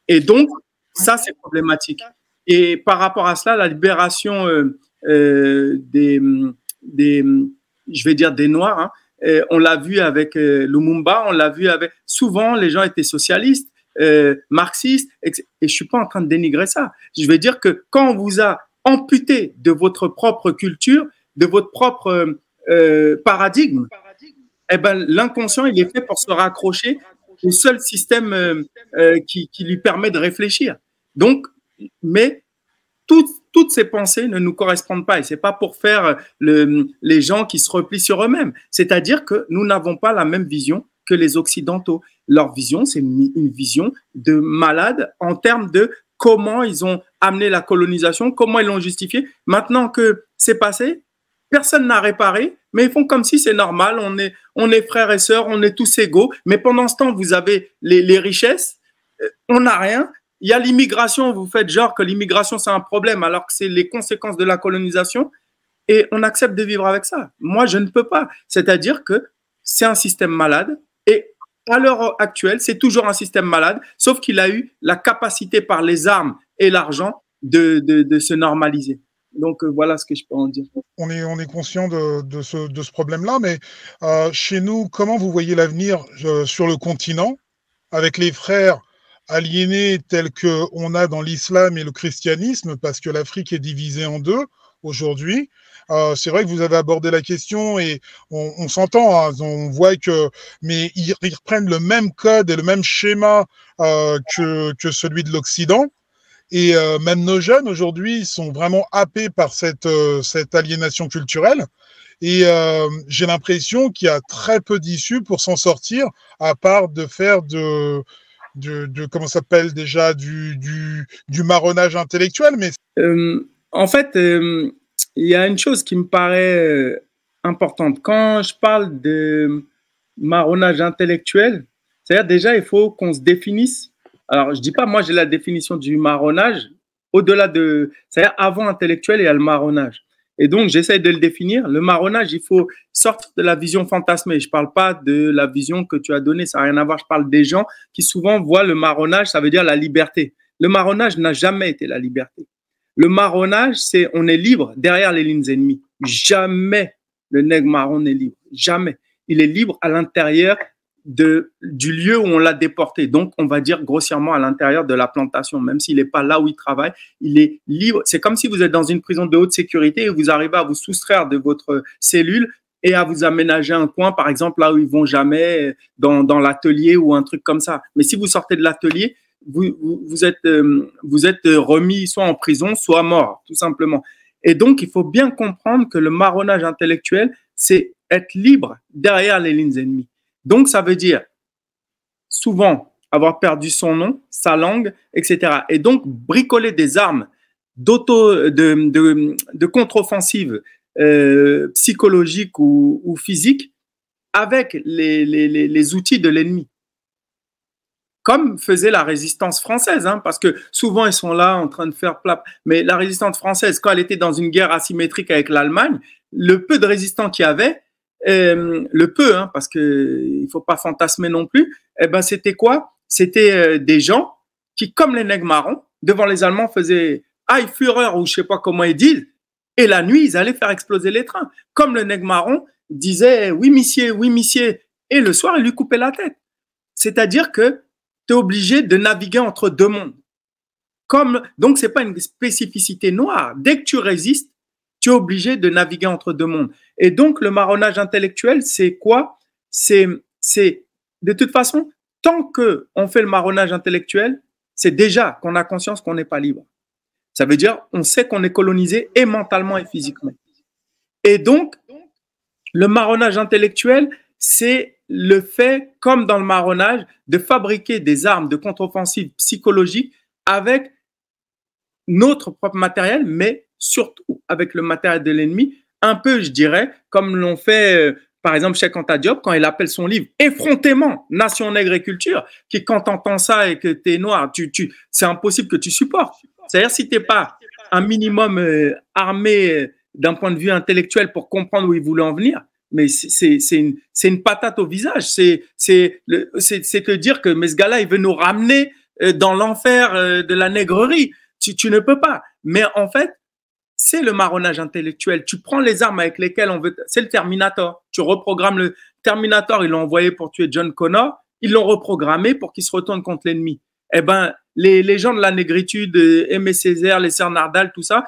Et donc, ça, c'est problématique. Et par rapport à cela, la libération euh, des, des, je vais dire, des Noirs, hein, on l'a vu avec Lumumba, on l'a vu avec. Souvent, les gens étaient socialistes, marxistes, et je suis pas en train de dénigrer ça. Je veux dire que quand on vous a amputé de votre propre culture, de votre propre euh, euh, paradigme, eh ben, l'inconscient, il est fait pour se raccrocher au seul système euh, qui, qui, lui permet de réfléchir. Donc, mais toutes, toutes ces pensées ne nous correspondent pas et c'est pas pour faire le, les gens qui se replient sur eux-mêmes. C'est-à-dire que nous n'avons pas la même vision que les Occidentaux. Leur vision, c'est une, vision de malade en termes de comment ils ont amené la colonisation, comment ils l'ont justifié. Maintenant que c'est passé, Personne n'a réparé, mais ils font comme si c'est normal. On est, on est frères et sœurs, on est tous égaux. Mais pendant ce temps, vous avez les, les richesses, euh, on n'a rien. Il y a l'immigration, vous faites genre que l'immigration c'est un problème alors que c'est les conséquences de la colonisation et on accepte de vivre avec ça. Moi, je ne peux pas. C'est-à-dire que c'est un système malade et à l'heure actuelle, c'est toujours un système malade, sauf qu'il a eu la capacité par les armes et l'argent de, de, se normaliser. Donc euh, voilà ce que je peux en dire. On est, on est conscient de, de ce, ce problème-là, mais euh, chez nous, comment vous voyez l'avenir euh, sur le continent avec les frères aliénés tels qu'on a dans l'islam et le christianisme, parce que l'Afrique est divisée en deux aujourd'hui. Euh, c'est vrai que vous avez abordé la question et on, s'entend, hein, on voit que, mais ils, reprennent le même code et le même schéma euh, que, que celui de l'Occident. Et euh, même nos jeunes aujourd'hui sont vraiment happés par cette, cette aliénation culturelle. Et j'ai l'impression qu'il y a très peu d'issues pour s'en sortir, à part de faire de, de, de comment s'appelle déjà du, du, du marronnage intellectuel. Mais en fait, il y a une chose qui me paraît euh, importante. Quand je parle de marronnage intellectuel, c'est-à-dire déjà, il faut qu'on se définisse. Alors, je dis pas, moi, j'ai la définition du marronnage au-delà de, c'est-à-dire avant intellectuel, il y a le marronnage. Et donc, j'essaie de le définir. Le marronnage, il faut sortir de la vision fantasmée. Je parle pas de la vision que tu as donnée, ça n'a rien à voir. Je parle des gens qui souvent voient le marronnage, ça veut dire la liberté. Le marronnage n'a jamais été la liberté. Le marronnage, c'est on est libre derrière les lignes ennemies. Jamais le nègre marron n'est libre. Jamais. Il est libre à l'intérieur de, du lieu où on l'a déporté. Donc, on va dire grossièrement à l'intérieur de la plantation, même s'il n'est pas là où il travaille, il est libre. C'est comme si vous êtes dans une prison de haute sécurité et vous arrivez à vous soustraire de votre cellule et à vous aménager un coin, par exemple, là où ils vont jamais, dans, l'atelier ou un truc comme ça. Mais si vous sortez de l'atelier, vous, vous, êtes, euh, vous êtes remis soit en prison, soit mort, tout simplement. Et donc, il faut bien comprendre que le marronnage intellectuel, c'est être libre derrière les lignes ennemies. Donc, ça veut dire souvent avoir perdu son nom, sa langue, etc. Et donc, bricoler des armes de, contre-offensive euh, psychologique ou, physique avec les outils de l'ennemi comme faisait la résistance française, hein, parce que souvent ils sont là en train de faire plat. Mais la résistance française, quand elle était dans une guerre asymétrique avec l'Allemagne, le peu de résistants qu'il y avait, euh, le peu, hein, parce que il faut pas fantasmer non plus, eh ben c'était quoi? C'était euh, des gens qui, comme les nègres marrons, devant les Allemands faisaient Aïe Führer ou je sais pas comment ils disent, et la nuit ils allaient faire exploser les trains, comme le nègre marron disait oui monsieur, oui monsieur, et le soir il lui coupait la tête. C'est-à-dire que obligé de naviguer entre deux mondes. Comme, donc, c'est pas une spécificité noire. Dès que tu résistes, tu es obligé de naviguer entre deux mondes. Et donc, le marronnage intellectuel, c'est quoi? C'est, c'est, de toute façon, tant que on fait le marronnage intellectuel, c'est déjà qu'on a conscience qu'on n'est pas libre. Ça veut dire, on sait qu'on est colonisé et mentalement et physiquement. Et donc, le marronnage intellectuel, c'est le fait, comme dans le marronnage, de fabriquer des armes de contre-offensive psychologique avec notre propre matériel, mais surtout avec le matériel de l'ennemi, un peu, je dirais, comme l'ont fait, euh, par exemple, Cheikh Anta Diop, quand il appelle son livre Effrontément, Nation Nègre et Culture, qui, quand tu entends ça et que tu es noir, tu, tu, c'est impossible que tu supportes. C'est-à-dire, si tu n'es pas un minimum euh, armé euh, d'un point de vue intellectuel pour comprendre où il voulait en venir, mais c'est une, une patate au visage. C'est te dire que mais ce gars-là, il veut nous ramener dans l'enfer de la nègrerie. Tu, tu ne peux pas. Mais en fait, c'est le marronnage intellectuel. Tu prends les armes avec lesquelles on veut. C'est le Terminator. Tu reprogrammes le Terminator. Ils l'ont envoyé pour tuer John Connor. Ils l'ont reprogrammé pour qu'il se retourne contre l'ennemi. Eh ben, les, les gens de la négritude, euh, Aimé Césaire, les Sœurs Nardal, tout ça,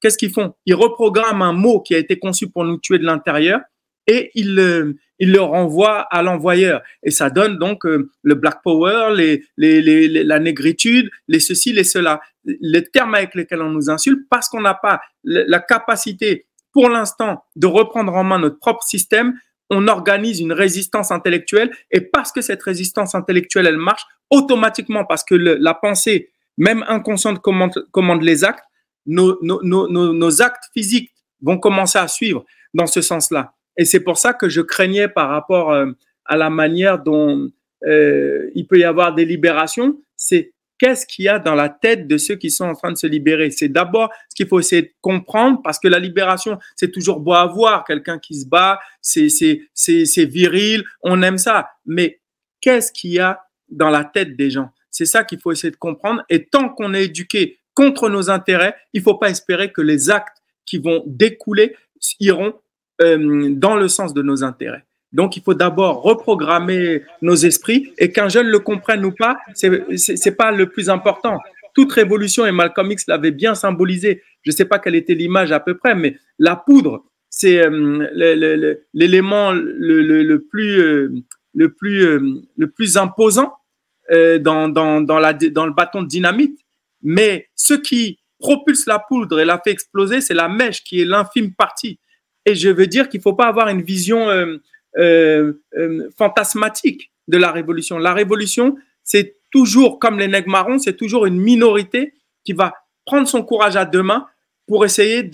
qu'est-ce qu'ils font? Ils reprogramment un mot qui a été conçu pour nous tuer de l'intérieur et il, le, il le renvoie à l'envoyeur. Et ça donne donc euh, le black power, la négritude, les ceci, les cela. Les termes avec lesquels on nous insulte parce qu'on n'a pas la capacité pour l'instant de reprendre en main notre propre système. On organise une résistance intellectuelle et parce que cette résistance intellectuelle, elle marche automatiquement parce que la pensée, même inconsciente, commande, les actes, nos actes physiques vont commencer à suivre dans ce sens-là. Et c'est pour ça que je craignais par rapport euh, à la manière dont euh, il peut y avoir des libérations, c'est qu'est-ce qu'il y a dans la tête de ceux qui sont en train de se libérer. C'est d'abord ce qu'il faut essayer de comprendre parce que la libération, c'est toujours beau à voir, quelqu'un qui se bat, c'est, c'est, c'est, c'est viril, on aime ça. Mais qu'est-ce qu'il y a dans la tête des gens? C'est ça qu'il faut essayer de comprendre. Et tant qu'on est éduqué contre nos intérêts, il ne faut pas espérer que les actes qui vont découler iront euh, dans le sens de nos intérêts. Donc, il faut d'abord reprogrammer nos esprits et qu'un jeune le comprenne ou pas, c'est pas le plus important. Toute révolution, et Malcolm X l'avait bien symbolisé, je ne sais pas quelle était l'image à peu près, mais la poudre, c'est euh, l'élément le, plus, euh, le, plus, euh, le plus imposant dans, dans, dans, la, dans le bâton de dynamite. Mais ce qui propulse la poudre et la fait exploser, c'est la mèche qui est l'infime partie. Et je veux dire qu'il ne faut pas avoir une vision euh, euh, fantasmatique de la révolution. La révolution, c'est toujours, comme les nègres marrons, c'est toujours une minorité qui va prendre son courage à deux mains pour essayer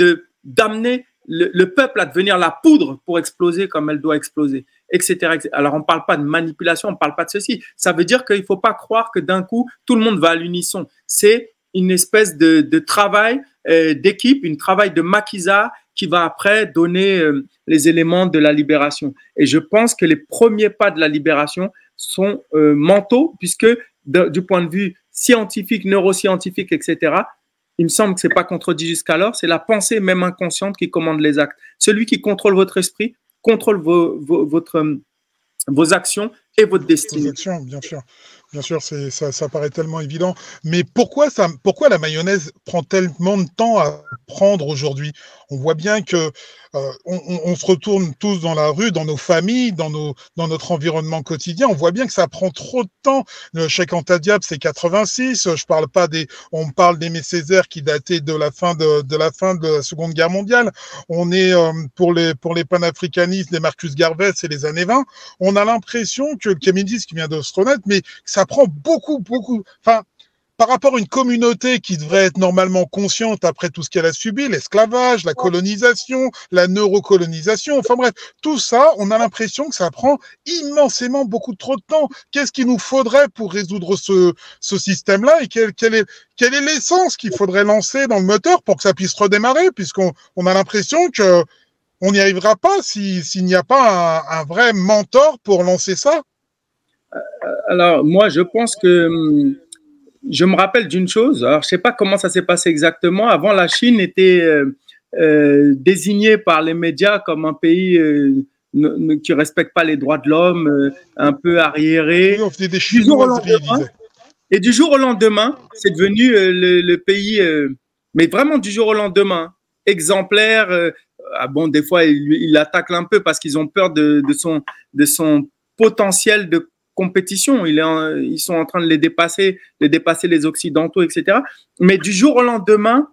d'amener le, peuple à devenir la poudre pour exploser comme elle doit exploser, etc. Alors, on ne parle pas de manipulation, on ne parle pas de ceci. Ça veut dire qu'il ne faut pas croire que d'un coup, tout le monde va à l'unisson. C'est une espèce de, de travail euh, d'équipe, une travail de maquisard qui va après donner euh, les éléments de la libération. Et je pense que les premiers pas de la libération sont euh, mentaux, puisque du point de vue scientifique, neuroscientifique, etc., il me semble que c'est pas contredit jusqu'alors, c'est la pensée même inconsciente qui commande les actes. Celui qui contrôle votre esprit contrôle vos, vos actions et votre destinée. Actions, bien sûr. Bien sûr, c'est, ça, ça paraît tellement évident. Mais pourquoi, ça, pourquoi la mayonnaise prend tellement de temps à prendre aujourd'hui? On voit bien que euh, on, se retourne tous dans la rue, dans nos familles, dans, nos, dans notre environnement quotidien. On voit bien que ça prend trop de temps. Le chèque Antadiable, c'est 86. Je parle pas des, on parle d'Aimé Césaire qui datait de la fin de, de la fin de la Seconde Guerre mondiale. On est euh, pour les pour les panafricanistes, les Marcus Garvey, c'est les années 20. On a l'impression que Camille qui vient renaître, mais ça prend beaucoup beaucoup. Enfin, par rapport à une communauté qui devrait être normalement consciente après tout ce qu'elle a subi, l'esclavage, la colonisation, la neurocolonisation, enfin bref, tout ça, on a l'impression que ça prend immensément beaucoup trop de temps. Qu'est-ce qu'il nous faudrait pour résoudre ce, ce système-là et quelle, quelle est quelle est l'essence qu'il faudrait lancer dans le moteur pour que ça puisse redémarrer, puisqu'on on a l'impression que on n'y arrivera pas s'il n'y a pas un, un vrai mentor pour lancer ça? Euh, alors moi, je pense que hum, je me rappelle d'une chose. Alors, je sais pas comment ça s'est passé exactement. Avant, la Chine était euh, euh, désignée par les médias comme un pays euh, ne, qui respecte pas les droits de l'homme, un peu arriéré. Oui, on faisait des lendemain, et du jour au lendemain, c'est devenu le, le, pays, mais vraiment du jour au lendemain, exemplaire. Ah bon, des fois, il, il un peu parce qu'ils ont peur de, son, potentiel de compétition. Ils sont en train de les dépasser, de dépasser les Occidentaux, etc. Mais du jour au lendemain,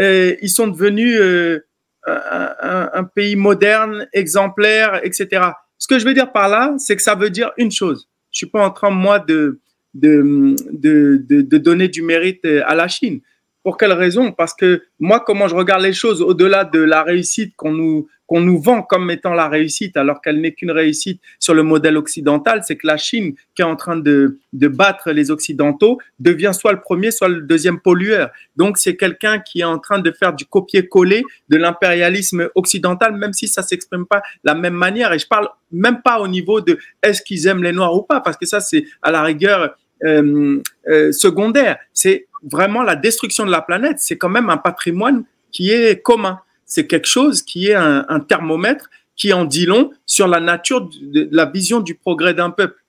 euh, ils sont devenus euh, un, pays moderne, exemplaire, etc. Ce que je veux dire par là, c'est que ça veut dire une chose. Je suis pas en train, moi, de, donner du mérite à la Chine. Pour quelle raison? Parce que moi, comment je regarde les choses au-delà de la réussite qu'on nous, qu'on nous vend comme étant la réussite, alors qu'elle n'est qu'une réussite sur le modèle occidental, c'est que la Chine, qui est en train de, de battre les Occidentaux, devient soit le premier, soit le deuxième pollueur. Donc, c'est quelqu'un qui est en train de faire du copier-coller de l'impérialisme occidental, même si ça s'exprime pas de la même manière. Et je parle même pas au niveau de est-ce qu'ils aiment les Noirs ou pas, parce que ça, c'est à la rigueur euh, euh, secondaire. C'est vraiment la destruction de la planète. C'est quand même un patrimoine qui est commun. C'est quelque chose qui est un, thermomètre qui en dit long sur la nature de, la vision du progrès d'un peuple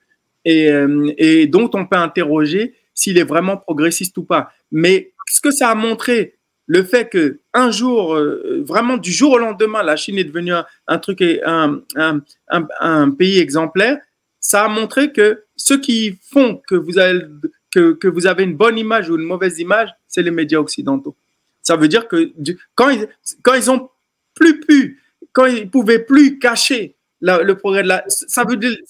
et, euh, et, dont on peut interroger s'il est vraiment progressiste ou pas. Mais ce que ça a montré, le fait que un jour, vraiment du jour au lendemain, la Chine est devenue un, truc, un, pays exemplaire, ça a montré que ceux qui font que vous avez une bonne image ou une mauvaise image, c'est les médias occidentaux. Ça veut dire que quand ils, quand ont plus pu, quand ils pouvaient plus cacher le progrès de la, ça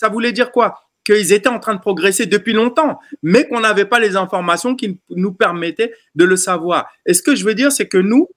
voulait dire quoi? Qu'ils étaient en train de progresser depuis longtemps, mais qu'on n'avait pas les informations qui nous permettaient de le savoir. Et ce que je veux dire, c'est que nous,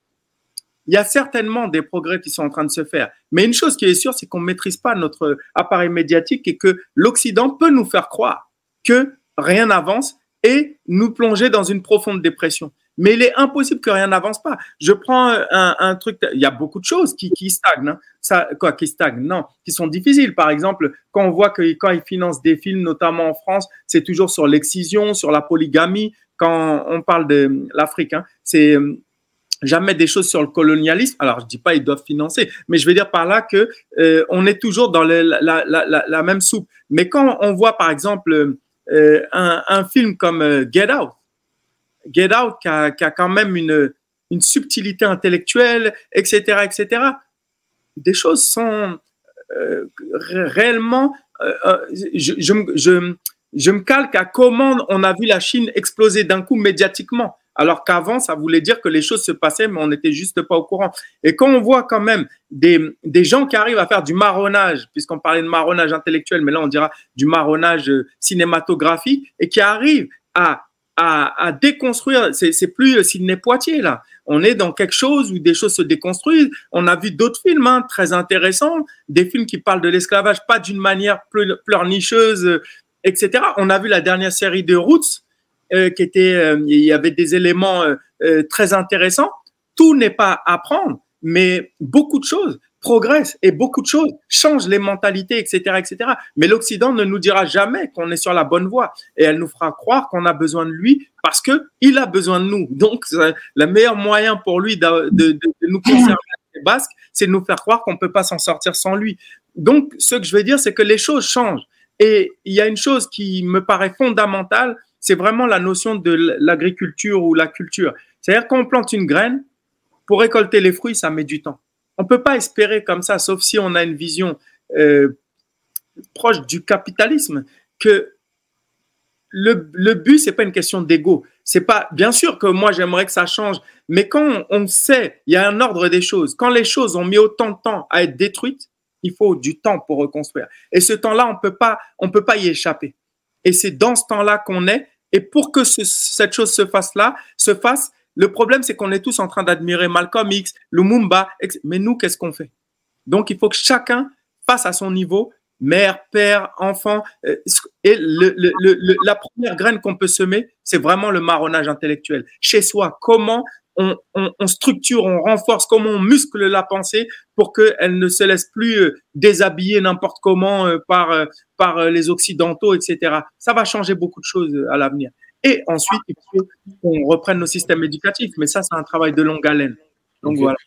il y a certainement des progrès qui sont en train de se faire. Mais une chose qui est sûre, c'est qu'on ne maîtrise pas notre appareil médiatique et que l'Occident peut nous faire croire que rien n'avance et nous plonger dans une profonde dépression. mais il est impossible que rien n'avance pas. Je prends un, truc, il y a beaucoup de choses qui, stagnent, hein. quoi, qui stagnent, non, qui sont difficiles. Par exemple, quand on voit que quand ils financent des films, notamment en France, c'est toujours sur l'excision, sur la polygamie. Quand on parle de l'Afrique, hein, c'est jamais des choses sur le colonialisme. Alors, je dis pas ils doivent financer, mais je veux dire par là que euh, on est toujours dans la, même soupe. Mais quand on voit, par exemple, euh, un, film comme euh, Get Out, Get Out qui a, quand même une, subtilité intellectuelle, etc., etc., des choses sont réellement... je me calque à comment on a vu la Chine exploser d'un coup médiatiquement alors qu'avant, ça voulait dire que les choses se passaient, mais on n'était juste pas au courant. Et quand on voit quand même des, des gens qui arrivent à faire du marronnage, puisqu'on parlait de marronnage intellectuel, mais là on dira du marronnage euh, cinématographique, et qui arrivent à, à, déconstruire, c'est plus Sidney Poitiers là. On est dans quelque chose où des choses se déconstruisent. On a vu d'autres films hein, très intéressants, des films qui parlent de l'esclavage, pas d'une manière pleurnicheuse, euh, etc. On a vu la dernière série de Roots, euh, qui était, euh, il y avait des éléments euh, très intéressants. Tout n'est pas à prendre, mais beaucoup de choses progressent et beaucoup de choses changent les mentalités, etc., etc. Mais l'Occident ne nous dira jamais qu'on est sur la bonne voie et elle nous fera croire qu'on a besoin de lui parce que il a besoin de nous. [LAUGHS] Donc, le meilleur moyen pour lui de nous conserver les Basques, c'est de nous faire croire qu'on peut pas s'en sortir sans lui. Donc, ce que je veux dire, c'est que les choses changent. Et il y a une chose qui me paraît fondamentale, c'est vraiment la notion de l'agriculture ou la culture. C'est-à-dire qu'on plante une graine, pour récolter les fruits, ça met du temps. On ne peut pas espérer comme ça, sauf si on a une vision euh, proche du capitalisme, que le, but, c'est pas une question d'ego. C'est pas, bien sûr que moi, j'aimerais que ça change, mais quand on, sait, il y a un ordre des choses. Quand les choses ont mis autant de temps à être détruites, il faut du temps pour reconstruire. Et ce temps-là, on on peut pas y échapper. Et c'est dans ce temps-là qu'on est. Et pour que cette chose se fasse là, se fasse, le problème, c'est qu'on est tous en train d'admirer Malcolm X, Lumumba, mais nous, qu'est-ce qu'on fait? Donc, il faut que chacun fasse à son niveau, mère, père, enfant. Euh, et la première graine qu'on peut semer, c'est vraiment le marronnage intellectuel. Chez soi, comment on, structure, on renforce, comment on muscle la pensée pour qu'elle ne se laisse plus euh, déshabiller n'importe comment euh, par, euh, par les Occidentaux, etc. Ça va changer beaucoup de choses à l'avenir. Et ensuite, il faut qu'on reprenne nos systèmes éducatifs. Mais ça, c'est un travail de longue haleine. Donc voilà.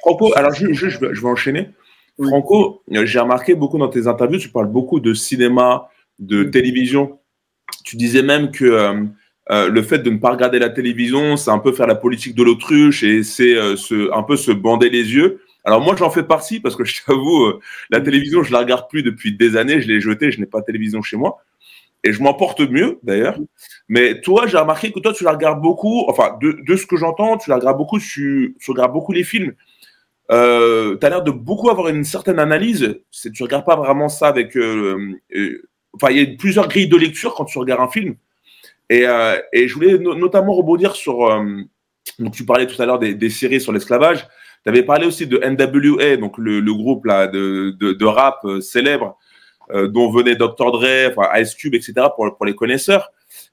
Franco, alors je, je, vais enchaîner. Franco, j'ai remarqué beaucoup dans tes interviews, tu parles beaucoup de cinéma, de télévision. Tu disais même que euh, le fait de ne pas regarder la télévision, c'est un peu faire la politique de l'autruche et c'est euh, un peu se bander les yeux. Alors moi, j'en fais partie parce que je t'avoue, euh, la télévision, je la regarde plus depuis des années. Je l'ai jetée, je n'ai pas de télévision chez moi. Et je m'en porte mieux, d'ailleurs. Mais toi, j'ai remarqué que toi, tu la regardes beaucoup. Enfin, de, ce que j'entends, tu la regardes beaucoup, tu, regardes beaucoup les films. Euh, tu as l'air de beaucoup avoir une certaine analyse. Tu regardes pas vraiment ça avec... enfin, il y a plusieurs grilles de lecture quand tu regardes un film. Et, euh, et je voulais notamment rebondir sur. Euh, donc, tu parlais tout à l'heure des, des, séries sur l'esclavage. Tu avais parlé aussi de NWA, donc le, le groupe là, de, de, de rap euh, célèbre dont venait Dr. Dre, enfin, Ice Cube, etc., pour, pour les connaisseurs.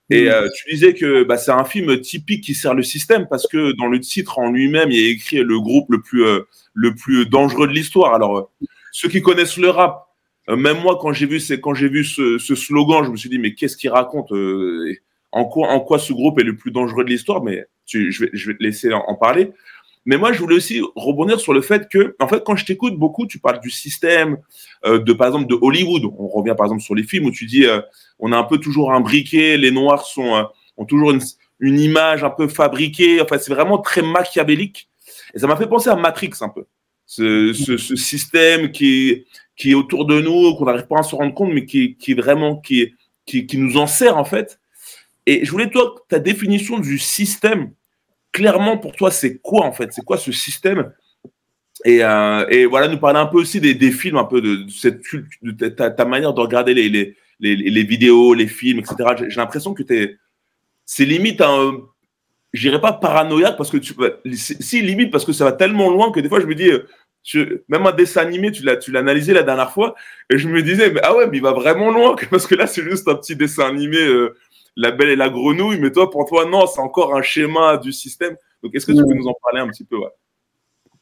Et euh, tu disais que bah, c'est un film typique qui sert le système parce que dans le titre en lui-même, il a écrit le groupe le plus, le plus dangereux de l'histoire. Alors, ceux qui connaissent le rap, même moi, quand j'ai vu, quand vu ce, ce, slogan, je me suis dit, mais qu'est-ce qu'il raconte en quoi, en quoi ce groupe est le plus dangereux de l'histoire, mais tu, je, vais, je vais te laisser en, parler. Mais moi, je voulais aussi rebondir sur le fait que, en fait, quand je t'écoute beaucoup, tu parles du système, euh, de par exemple de Hollywood. On revient par exemple sur les films où tu dis, euh, on a un peu toujours un briquet, les Noirs sont euh, ont toujours une, une, image un peu fabriquée. Enfin, c'est vraiment très machiavélique. Et ça m'a fait penser à Matrix un peu. Ce, ce, ce système qui, qui est autour de nous, qu'on n'arrive pas à se rendre compte, mais qui, qui est vraiment qui, qui, qui nous en sert en fait. Et je voulais, toi, ta définition du système, clairement pour toi, c'est quoi en fait? C'est quoi ce système? Et, euh, voilà, nous parler un peu aussi des, films, un peu de, cette ta, manière de regarder les, les, les, vidéos, les films, etc. J'ai l'impression que es, c'est limite un, je dirais pas paranoïaque parce que tu, si limite parce que ça va tellement loin que des fois je me dis, je, même un dessin animé, tu l'as, tu l'as analysé la dernière fois et je me disais, mais ah ouais, mais il va vraiment loin [LAUGHS] parce que là c'est juste un petit dessin animé. Euh, la belle et la grenouille, mais toi, pour toi, non, c'est encore un schéma du système. Donc, est-ce que tu peux nous en parler un petit peu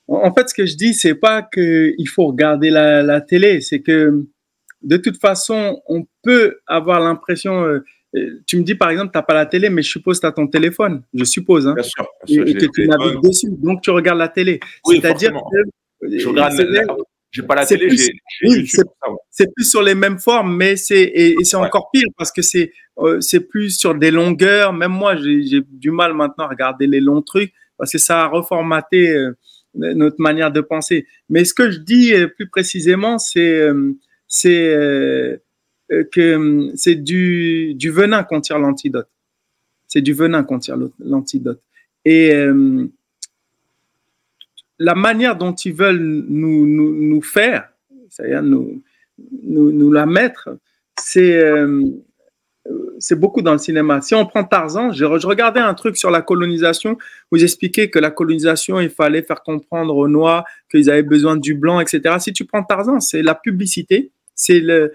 En fait, ce que je dis, c'est pas qu'il faut regarder la, télé, c'est que de toute façon, on peut avoir l'impression. Euh, euh, tu me dis par exemple, tu n'as pas la télé, mais je suppose que tu as ton téléphone. Je suppose. Hein, bien sûr. et, que tu navigues dessus. Donc, tu regardes la télé. C'est-à-dire que. Je regarde j'ai pas la télé, j'ai C'est plus sur les mêmes formes, mais c'est et, c'est encore pire parce que c'est euh, c'est plus sur des longueurs. Même moi, j'ai du mal maintenant à regarder les longs trucs parce que ça a reformaté euh, notre manière de penser. Mais ce que je dis euh, plus précisément, c'est que c'est du venin qu'on tire l'antidote. C'est du venin qu'on tire l'antidote. Et la manière dont ils veulent nous, nous, faire, c'est-à-dire nous, nous, la mettre, c'est c'est beaucoup dans le cinéma. Si on prend Tarzan, je, regardais un truc sur la colonisation, vous expliquez que la colonisation, il fallait faire comprendre aux Noirs qu'ils avaient besoin du blanc, etc. Si tu prends Tarzan, c'est la publicité, c'est le,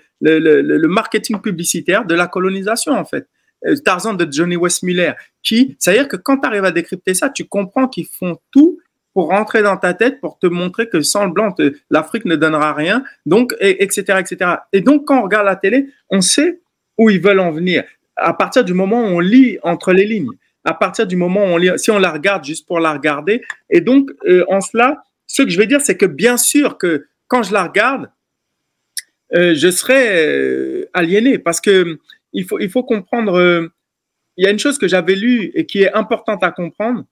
marketing publicitaire de la colonisation, en fait. Euh, Tarzan de Johnny Westmiller, qui, c'est-à-dire que quand tu arrives à décrypter ça, tu comprends qu'ils font tout pour rentrer dans ta tête, pour te montrer que sans le blanc, l'Afrique ne donnera rien, donc, et, etc., etc. Et donc, quand on regarde la télé, on sait où ils veulent en venir. À partir du moment où on lit entre les lignes, à partir du moment où on lit, si on la regarde juste pour la regarder. Et donc, euh, en cela, ce que je vais dire, c'est que bien sûr que quand je la regarde, euh, je serai euh, aliéné parce que il faut, il faut comprendre. il y a une chose que j'avais lue et qui est importante à comprendre,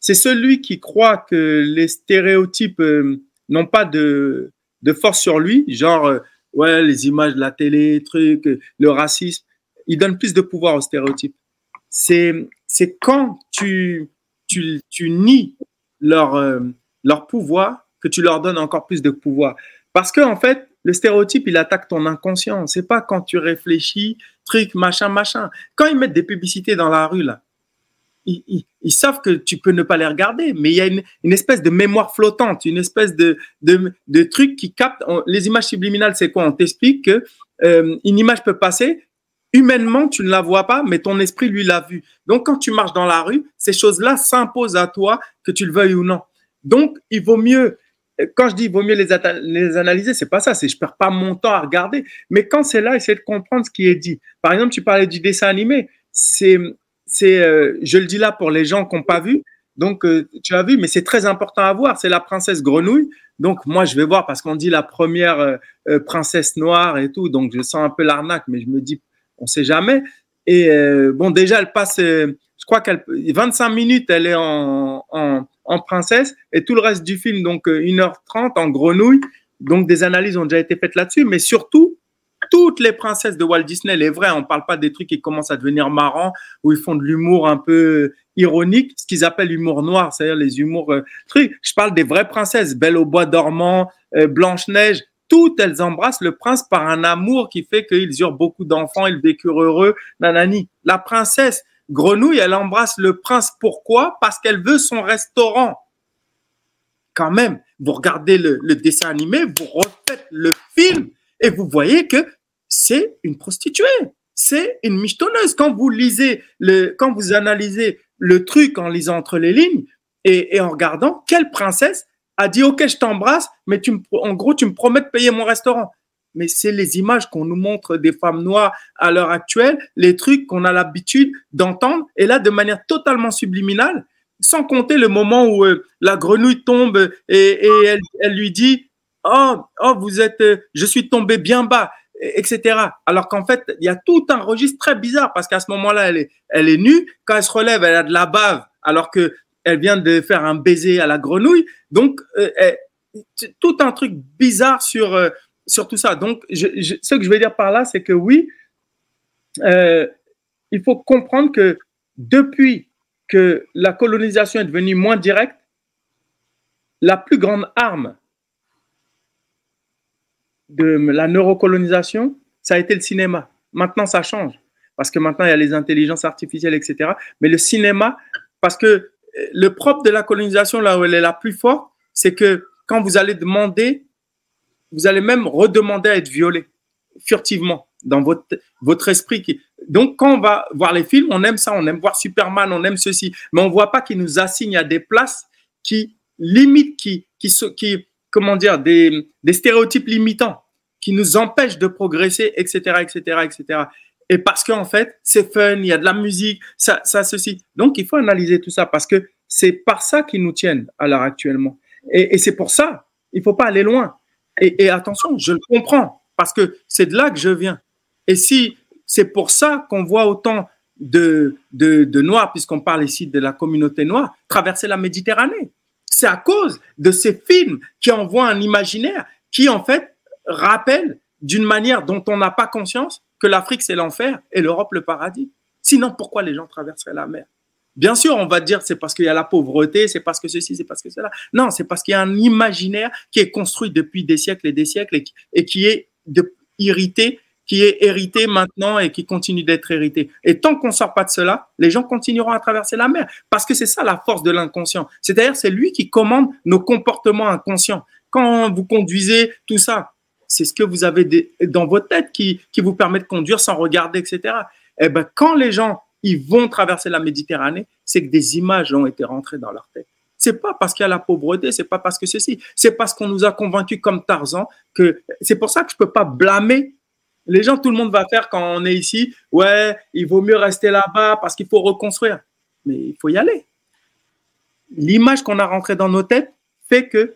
c'est celui qui croit que les stéréotypes n'ont pas de, de, force sur lui, genre, les images de la télé, trucs, euh, le racisme, il donne plus de pouvoir aux stéréotypes. C'est, quand tu, tu, nies leur, leur pouvoir que tu leur donnes encore plus de pouvoir. Parce que, en fait, le stéréotype, il attaque ton inconscient. C'est pas quand tu réfléchis, truc, machin, machin. Quand ils mettent des publicités dans la rue, là, ils, savent que tu peux ne pas les regarder, mais il y a une, espèce de mémoire flottante, une espèce de, truc qui capte. les images subliminales, c'est quoi? On t'explique que euh, image peut passer. Humainement, tu ne la vois pas, mais ton esprit, lui, l'a vue. Donc, quand tu marches dans la rue, ces choses-là s'imposent à toi, que tu le veuilles ou non. Donc, il vaut mieux quand je dis il vaut mieux les, les analyser, c'est pas ça, c'est je perds pas mon temps à regarder. Mais quand c'est là, essayer de comprendre ce qui est dit. Par exemple, tu parlais du dessin animé. C'est c'est, euh, je le dis là pour les gens qui n'ont pas vu. Donc, euh, tu as vu, mais c'est très important à voir. C'est la princesse grenouille. Donc, moi, je vais voir parce qu'on dit la première euh, princesse noire et tout. Donc, je sens un peu l'arnaque, mais je me dis, on sait jamais. Et bon, déjà, elle passe, je crois qu'elle, 25 minutes, elle est en, en, en, princesse et tout le reste du film, donc 1h30 en grenouille. Donc, des analyses ont déjà été faites là-dessus, mais surtout, toutes les princesses de Walt Disney, les vraies, on parle pas des trucs qui commencent à devenir marrants, où ils font de l'humour un peu ironique, ce qu'ils appellent l'humour noir, c'est-à-dire les humours euh, trucs. Je parle des vraies princesses, Belle au bois dormant, euh, Blanche-Neige, toutes elles embrassent le prince par un amour qui fait qu'ils eurent beaucoup d'enfants, ils vécurent heureux, nanani. La princesse Grenouille, elle embrasse le prince pourquoi? Parce qu'elle veut son restaurant. Quand même, vous regardez le, le dessin animé, vous refaites le film et vous voyez que c'est une prostituée, c'est une michetonneuse. Quand vous lisez, le, quand vous analysez le truc en lisant entre les lignes et, en regardant, quelle princesse a dit ok je t'embrasse, mais tu me, en gros tu me promets de payer mon restaurant. Mais c'est les images qu'on nous montre des femmes noires à l'heure actuelle, les trucs qu'on a l'habitude d'entendre, et là de manière totalement subliminale, sans compter le moment où euh, la grenouille tombe et, elle, lui dit oh, oh, vous êtes, euh, je suis tombé bien bas, etc. Alors qu'en fait, il y a tout un registre très bizarre parce qu'à ce moment-là, elle est, elle est nue. Quand elle se relève, elle a de la bave alors que elle vient de faire un baiser à la grenouille. Donc, euh, tout un truc bizarre sur, euh, sur tout ça. Donc, ce que je veux dire par là, c'est que oui, il faut comprendre que depuis que la colonisation est devenue moins directe, la plus grande arme de la neurocolonisation, ça a été le cinéma. Maintenant, ça change. Parce que maintenant, il y a les intelligences artificielles, etc. Mais le cinéma, parce que euh, le propre de la colonisation, là où elle est la plus forte, c'est que quand vous allez demander, vous allez même redemander à être violé furtivement dans votre, votre esprit. Qui, Donc, quand on va voir les films, on aime ça, on aime voir Superman, on aime ceci, mais on voit pas qu'ils nous assignent à des places qui limitent, qui, qui, qui comment dire, des, stéréotypes limitants, qui nous empêchent de progresser, etc., etc., etc. Et parce qu'en fait, c'est fun, il y a de la musique, ça, ça, ceci. Donc, il faut analyser tout ça parce que c'est par ça qu'ils nous tiennent à l'heure actuellement. Et, c'est pour ça, il faut pas aller loin. Et, et attention, je le comprends parce que c'est de là que je viens. Et si c'est pour ça qu'on voit autant de, de, de Noirs, puisqu'on parle ici de la communauté noire, traverser la Méditerranée. C'est à cause de ces films qui envoient un imaginaire qui, en fait, rappelle d'une manière dont on n'a pas conscience que l'Afrique, c'est l'enfer et l'Europe, le paradis. Sinon, pourquoi les gens traverseraient la mer? Bien sûr, on va dire c'est parce qu'il y a la pauvreté, c'est parce que ceci, c'est parce que cela. Non, c'est parce qu'il y a un imaginaire qui est construit depuis des siècles et des siècles et qui, est irrité qui est hérité maintenant et qui continue d'être hérité. Et tant qu'on sort pas de cela, les gens continueront à traverser la mer parce que c'est ça la force de l'inconscient. C'est-à-dire c'est lui qui commande nos comportements inconscients. Quand vous conduisez tout ça, c'est ce que vous avez dans votre tête qui, qui vous permet de conduire sans regarder, etc. Eh ben, quand les gens ils vont traverser la Méditerranée, c'est que des images ont été rentrées dans leur tête. C'est pas parce qu'il y a la pauvreté, c'est pas parce que ceci, c'est parce qu'on nous a convaincus comme Tarzan que c'est pour ça que je peux pas blâmer les gens, tout le monde va faire quand on est ici, ouais, il vaut mieux rester là-bas parce qu'il faut reconstruire. Mais il faut y aller. L'image qu'on a rentrée dans nos têtes fait que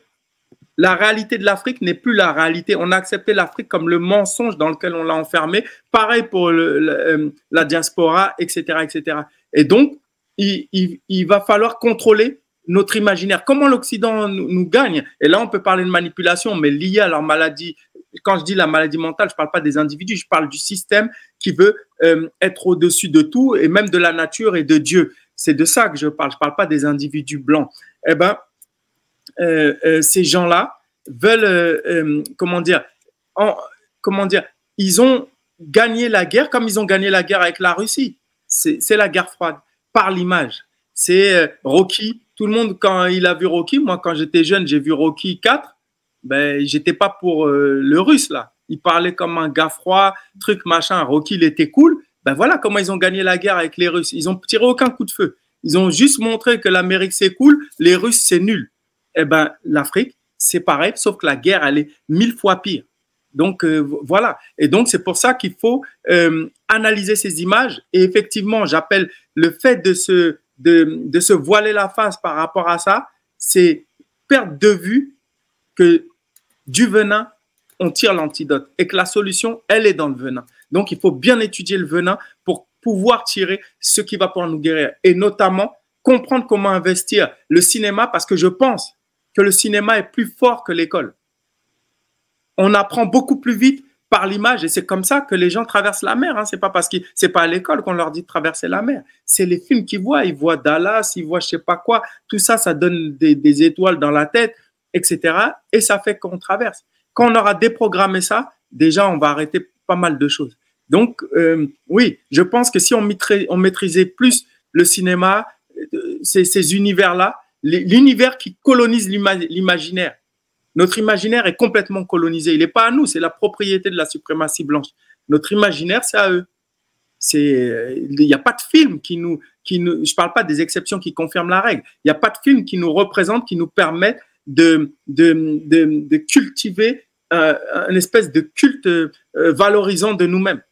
la réalité de l'Afrique n'est plus la réalité. On a accepté l'Afrique comme le mensonge dans lequel on l'a enfermé. Pareil pour euh, la diaspora, etc., etc. Et donc, il, va falloir contrôler notre imaginaire. Comment l'Occident nous, gagne? Et là, on peut parler de manipulation, mais lié à leur maladie quand je dis la maladie mentale, je ne parle pas des individus, je parle du système qui veut euh, être au-dessus de tout et même de la nature et de Dieu. C'est de ça que je parle. Je ne parle pas des individus blancs. Eh ben, euh, euh, ces gens-là veulent, comment dire, comment dire, ils ont gagné la guerre comme ils ont gagné la guerre avec la Russie. C'est la guerre froide par l'image. C'est Rocky. Tout le monde, quand il a vu Rocky, moi, quand j'étais jeune, j'ai vu Rocky 4 ben j'étais pas pour euh, le russe là. Il parlait comme un gars froid, truc machin. Rocky, il était cool. Ben voilà comment ils ont gagné la guerre avec les Russes. Ils ont tiré aucun coup de feu. Ils ont juste montré que l'Amérique c'est cool, les Russes c'est nul. Eh ben l'Afrique c'est pareil, sauf que la guerre elle est mille fois pire. Donc euh, voilà. Et donc c'est pour ça qu'il faut euh, analyser ces images. Et effectivement, j'appelle le fait de se de, de se voiler la face par rapport à ça, c'est perdre de vue que du venin, on tire l'antidote et que la solution, elle est dans le venin. Donc, il faut bien étudier le venin pour pouvoir tirer ce qui va pouvoir nous guérir et notamment comprendre comment investir le cinéma parce que je pense que le cinéma est plus fort que l'école. On apprend beaucoup plus vite par l'image et c'est comme ça que les gens traversent la mer. Hein. C'est pas parce que c'est pas à l'école qu'on leur dit de traverser la mer. C'est les films qu'ils voient. Ils voient Dallas, ils voient je sais pas quoi. Tout ça, ça donne des étoiles dans la tête etc. Et ça fait qu'on traverse. Quand on aura déprogrammé ça, déjà, on va arrêter pas mal de choses. Donc, euh, oui, je pense que si on, on maîtrisait plus le cinéma, euh, ces, univers-là, l'univers qui colonise l'imaginaire. Notre imaginaire est complètement colonisé. Il n'est pas à nous, c'est la propriété de la suprématie blanche. Notre imaginaire, c'est à eux. Il n'y a pas de film qui nous, qui nous, je parle pas des exceptions qui confirment la règle. Il n'y a pas de film qui nous représente, qui nous permet de, de, de, cultiver euh, une espèce de culte euh, valorisant de nous-mêmes.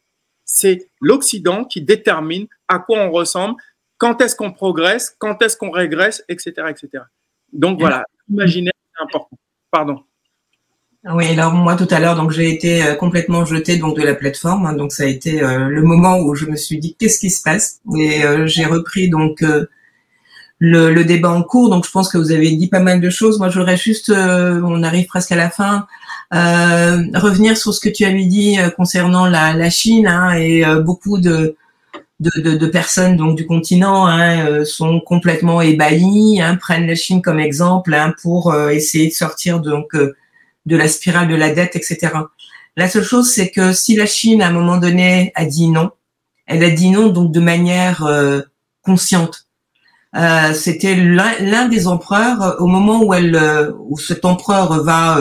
C'est l'Occident qui détermine à quoi on ressemble, quand est-ce qu'on progresse, quand est-ce qu'on régresse, etc., etc. Donc voilà, imaginer c'est important. Pardon. Ah oui, alors moi tout à l'heure, donc j'ai été euh, complètement jetée donc de la plateforme, hein, donc ça a été le moment où je me suis dit qu'est-ce qui se passe? Et j'ai repris donc le, débat en cours. Donc, je pense que vous avez dit pas mal de choses. Moi, j'aurais juste, euh, on arrive presque à la fin, euh, revenir sur ce que tu avais dit euh, concernant la, Chine hein, et beaucoup de, de, personnes donc du continent hein, sont complètement ébahies, hein, prennent la Chine comme exemple hein, pour essayer de sortir donc de la spirale de la dette, etc. La seule chose, c'est que si la Chine à un moment donné a dit non, elle a dit non donc de manière consciente euh, c'était l'un des empereurs euh, au moment où elle, euh, où cet empereur va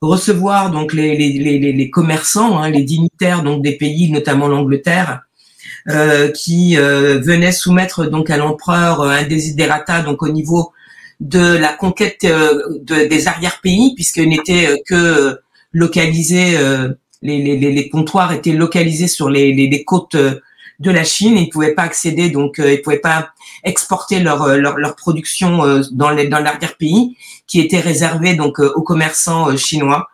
recevoir donc les, les, les, les commerçants, hein, les dignitaires donc des pays, notamment l'Angleterre, qui venait soumettre donc à l'empereur un desiderata donc au niveau de la conquête des arrière-pays puisqu'il n'était que localisé les, les, comptoirs étaient localisés sur les, côtes de la Chine. Ils pouvaient pas accéder, donc euh, ils pouvaient pas exporter leur euh, leur, leur production euh, dans dans l'arrière-pays, qui était réservé donc aux commerçants chinois.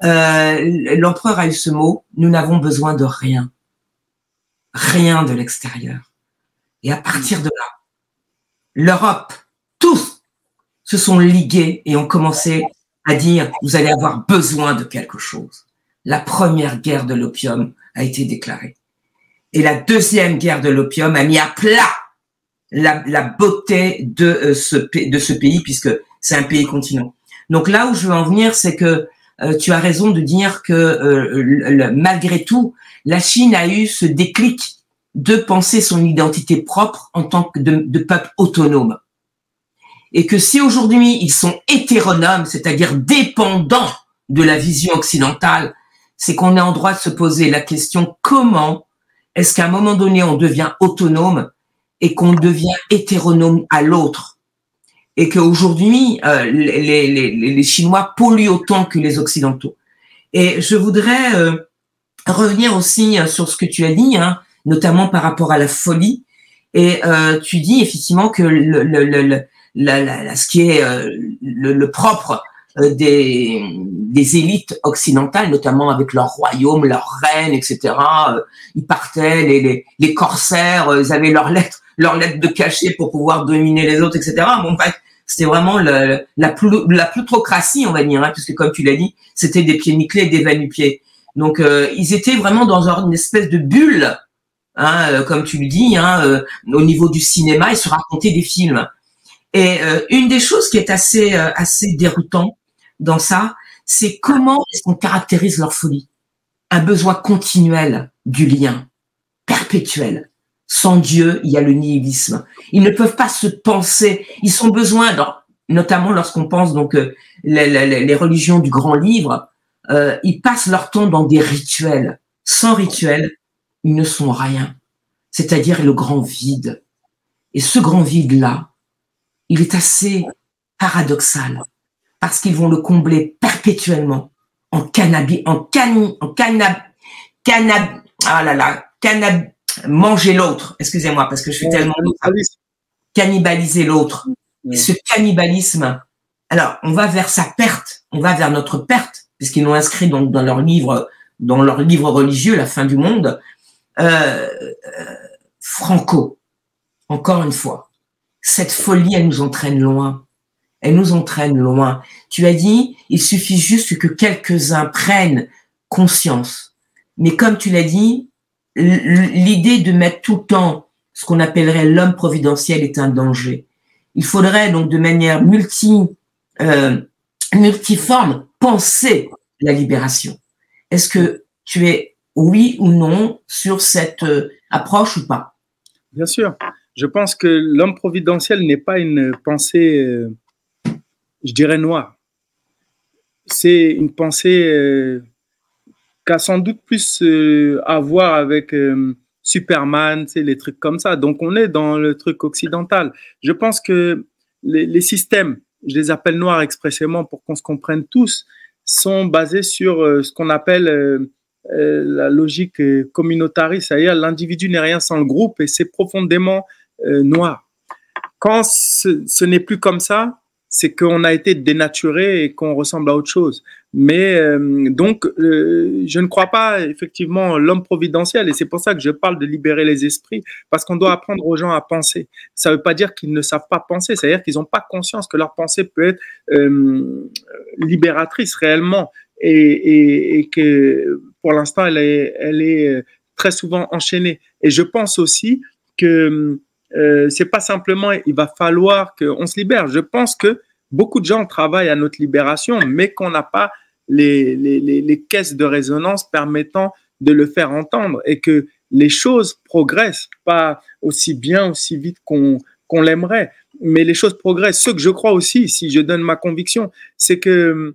L'empereur a eu ce mot nous n'avons besoin de rien, rien de l'extérieur. Et à partir de là, l'Europe, tous se sont ligués et ont commencé à dire vous allez avoir besoin de quelque chose. La première guerre de l'opium a été déclarée. Et la deuxième guerre de l'opium a mis à plat la, la beauté de, euh, ce, de ce pays, puisque c'est un pays continent. Donc là où je veux en venir, c'est que euh, tu as raison de dire que euh, malgré tout, la Chine a eu ce déclic de penser son identité propre en tant que de, de peuple autonome. Et que si aujourd'hui ils sont hétéronomes, c'est-à-dire dépendants de la vision occidentale, c'est qu'on est en droit de se poser la question comment est-ce qu'à un moment donné, on devient autonome et qu'on devient hétéronome à l'autre et qu'aujourd'hui, euh, les, les, les, Chinois polluent autant que les Occidentaux. Et je voudrais euh, revenir aussi euh, sur ce que tu as dit, hein, notamment par rapport à la folie. Et euh, tu dis effectivement que le, le, le, la, ce qui est le, propre euh, des, des élites occidentales, notamment avec leur royaume, leur reine, etc. Euh, ils partaient, les, les, les corsaires, euh, ils avaient leurs lettres, leurs lettres de cachet pour pouvoir dominer les autres, etc. Bon, c'était vraiment la, plus, la plutrocratie, on va dire, hein, puisque comme tu l'as dit, c'était des pieds nickelés, des va-nu-pieds. Donc, ils étaient vraiment dans une espèce de bulle, hein, comme tu le dis, hein, au niveau du cinéma, ils se racontaient des films. Et une des choses qui est assez assez déroutant, dans ça, c'est comment est-ce qu'on caractérise leur folie. Un besoin continuel du lien, perpétuel. Sans Dieu, il y a le nihilisme. Ils ne peuvent pas se penser. Ils ont besoin, notamment lorsqu'on pense donc euh, les, religions du grand livre, euh, ils passent leur temps dans des rituels. Sans rituel, ils ne sont rien. C'est-à-dire le grand vide. Et ce grand vide-là, il est assez paradoxal parce qu'ils vont le combler perpétuellement en cannabis, en cani, en cannab, cannab, ah là là, cannab, manger l'autre. Excusez-moi parce que je suis tellement cannibaliser l'autre. Ce cannibalisme. Alors, on va vers sa perte, on va vers notre perte, puisqu'ils l'ont inscrit donc dans leur livre, dans leur livre religieux, La fin du monde. Euh, euh, Franco, encore une fois, cette folie, elle nous entraîne loin elle nous entraîne loin. Tu as dit, il suffit juste que quelques-uns prennent conscience. Mais comme tu l'as dit, l'idée de mettre tout le temps ce qu'on appellerait l'homme providentiel est un danger. Il faudrait donc de manière multi, euh, multiforme penser la libération. Est-ce que tu es oui ou non sur cette euh, approche ou pas? Bien sûr. Je pense que l'homme providentiel n'est pas une pensée euh, je dirais noir. C'est une pensée euh, qui a sans doute plus euh, à voir avec euh, Superman, les trucs comme ça. Donc on est dans le truc occidental. Je pense que les, systèmes, je les appelle noirs expressément pour qu'on se comprenne tous, sont basés sur ce qu'on appelle la logique communautariste, c'est-à-dire l'individu n'est rien sans le groupe et c'est profondément noir. Quand ce n'est plus comme ça, c'est qu'on a été dénaturé et qu'on ressemble à autre chose. Mais euh, donc, euh, je ne crois pas effectivement l'homme providentiel, et c'est pour ça que je parle de libérer les esprits, parce qu'on doit apprendre aux gens à penser. Ça ne veut pas dire qu'ils ne savent pas penser, c'est-à-dire qu'ils n'ont pas conscience que leur pensée peut être euh, libératrice réellement, et, que pour l'instant, elle est, elle est très souvent enchaînée. Et je pense aussi que c'est pas simplement il va falloir qu'on se libère. Je pense que beaucoup de gens travaillent à notre libération, mais qu'on n'a pas les, les, les, caisses de résonance permettant de le faire entendre et que les choses progressent, pas aussi bien, aussi vite qu'on l'aimerait, mais les choses progressent. Ce que je crois aussi, si je donne ma conviction, c'est que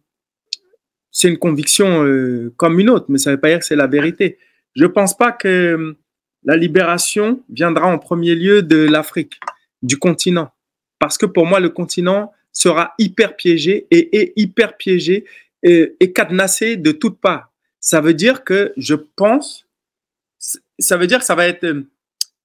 c'est une conviction euh, comme une autre, mais ça ne veut pas dire que c'est la vérité. Je pense pas que la libération viendra en premier lieu de l'Afrique, du continent. Parce que pour moi, le continent sera hyper piégé et est hyper piégé et, et cadenassé de toutes parts. Ça veut dire que je pense, ça veut dire que ça va être,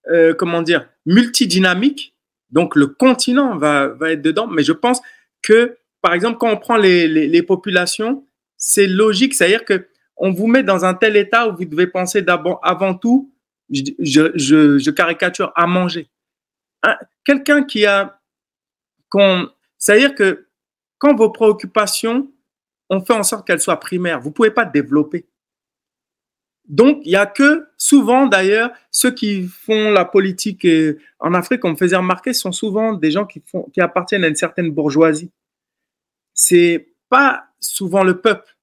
euh, comment dire, multidynamique. Donc le continent va, va être dedans, mais je pense que, par exemple, quand on prend les, les, les populations, c'est logique, c'est-à-dire que on vous met dans un tel état où vous devez penser d'abord, avant tout, je, je, je, caricature, à manger. Quelqu'un qui a, c'est-à-dire que quand vos préoccupations, on fait en sorte qu'elles soient primaires, vous pouvez pas développer. Donc, il y a que souvent, d'ailleurs, ceux qui font la politique euh, en Afrique, on me faisait remarquer, sont souvent des gens qui, appartiennent à une certaine bourgeoisie. C'est pas souvent le peuple,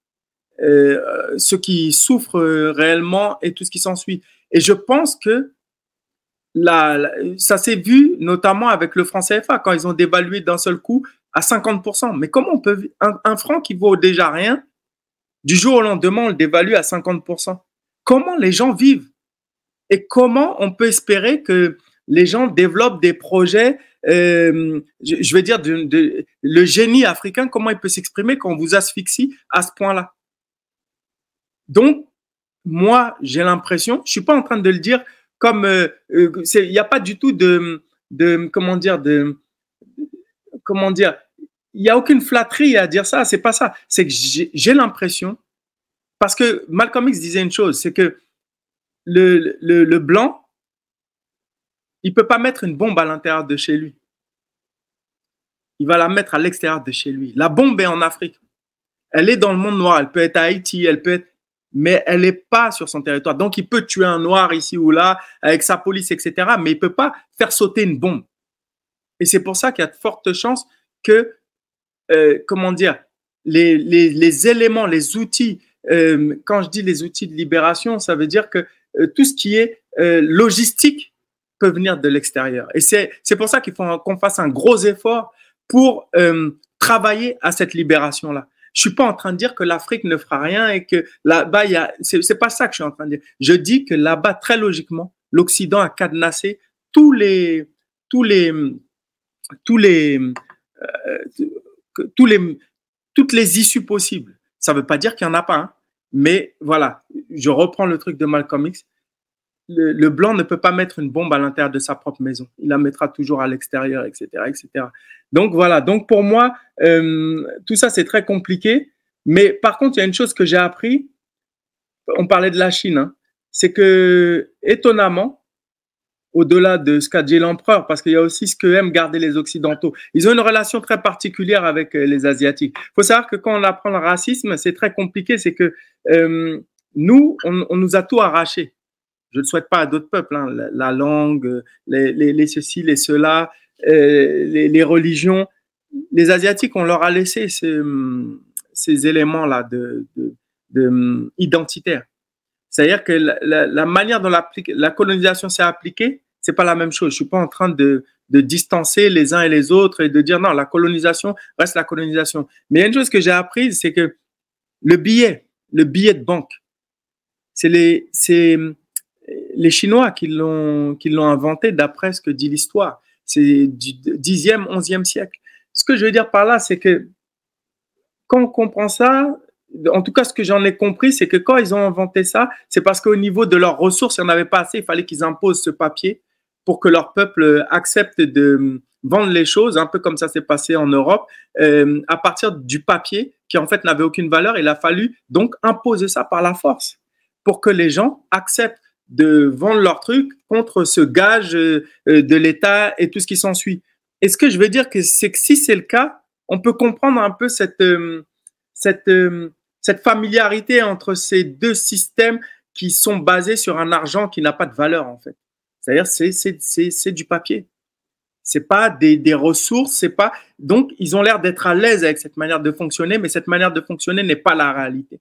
euh, ceux qui souffrent euh, réellement et tout ce qui s'ensuit. Et je pense que ça s'est vu notamment avec le franc CFA quand ils ont dévalué d'un seul coup à 50%. Mais comment on peut un, franc qui vaut déjà rien, du jour au lendemain, on le dévalue à 50%. Comment les gens vivent? Et comment on peut espérer que les gens développent des projets, euh, je, je, veux dire, le génie africain, comment il peut s'exprimer quand on vous asphyxie à ce point-là? Donc, moi, j'ai l'impression, je suis pas en train de le dire comme euh, euh il n'y a pas du tout de, de comment dire de comment dire il n'y a aucune flatterie à dire ça c'est pas ça c'est que j'ai l'impression parce que Malcolm X disait une chose c'est que le, blanc il peut pas mettre une bombe à l'intérieur de chez lui il va la mettre à l'extérieur de chez lui la bombe est en Afrique elle est dans le monde noir elle peut être à Haïti elle peut être mais elle n'est pas sur son territoire. Donc, il peut tuer un noir ici ou là avec sa police, etc., mais il peut pas faire sauter une bombe. Et c'est pour ça qu'il y a de fortes chances que, euh, comment dire, les, éléments, les outils, euh, quand je dis les outils de libération, ça veut dire que euh, tout ce qui est logistique peut venir de l'extérieur. Et c'est pour ça qu'il faut qu'on fasse un gros effort pour travailler à cette libération-là. Je suis pas en train de dire que l'Afrique ne fera rien et que là-bas, il y a, pas ça que je suis en train de dire. Je dis que là-bas, très logiquement, l'Occident a cadenassé tous les, tous les, tous les, euh, tous les, toutes les issues possibles. Ça veut pas dire qu'il y en a pas, hein, mais voilà. Je reprends le truc de Malcolm X le, le, blanc ne peut pas mettre une bombe à l'intérieur de sa propre maison. Il la mettra toujours à l'extérieur, etc., etc. Donc voilà. Donc pour moi, euh, tout ça c'est très compliqué. Mais par contre, il y a une chose que j'ai appris. On parlait de la Chine. Hein, c'est que étonnamment, au-delà de ce qu'a dit l'empereur, parce qu'il y a aussi ce que aiment garder les Occidentaux. Ils ont une relation très particulière avec euh, les Asiatiques. Il faut savoir que quand on apprend le racisme, c'est très compliqué. C'est que euh, nous, on, nous a tout arraché je ne souhaite pas à d'autres peuples, hein, la, la, langue, les, les, les, ceci, les cela, euh, les, les, religions. Les Asiatiques, on leur a laissé ces, ces éléments-là de, de, de, identitaires. C'est-à-dire que la, manière dont la colonisation s'est appliquée, c'est pas la même chose. Je suis pas en train de, distancer les uns et les autres et de dire non, la colonisation reste la colonisation. Mais il y a une chose que j'ai apprise, c'est que le billet, le billet de banque, c'est les, Chinois qui l'ont inventé d'après ce que dit l'histoire. C'est du 10e, 11e siècle. Ce que je veux dire par là, c'est que quand on comprend ça, en tout cas, ce que j'en ai compris, c'est que quand ils ont inventé ça, c'est parce qu'au niveau de leurs ressources, il n'y en avait pas assez. Il fallait qu'ils imposent ce papier pour que leur peuple accepte de vendre les choses, un peu comme ça s'est passé en Europe, euh, à partir du papier qui en fait n'avait aucune valeur. Il a fallu donc imposer ça par la force pour que les gens acceptent de vendre leurs trucs contre ce gage euh, de l'État et tout ce qui s'ensuit. Et ce que je veux dire, que si c'est le cas, on peut comprendre un peu cette, euh, cette, euh, cette familiarité entre ces deux systèmes qui sont basés sur un argent qui n'a pas de valeur, en fait. C'est-à-dire, c'est du papier. C'est pas des, ressources, c'est pas. Donc, ils ont l'air d'être à l'aise avec cette manière de fonctionner, mais cette manière de fonctionner n'est pas la réalité.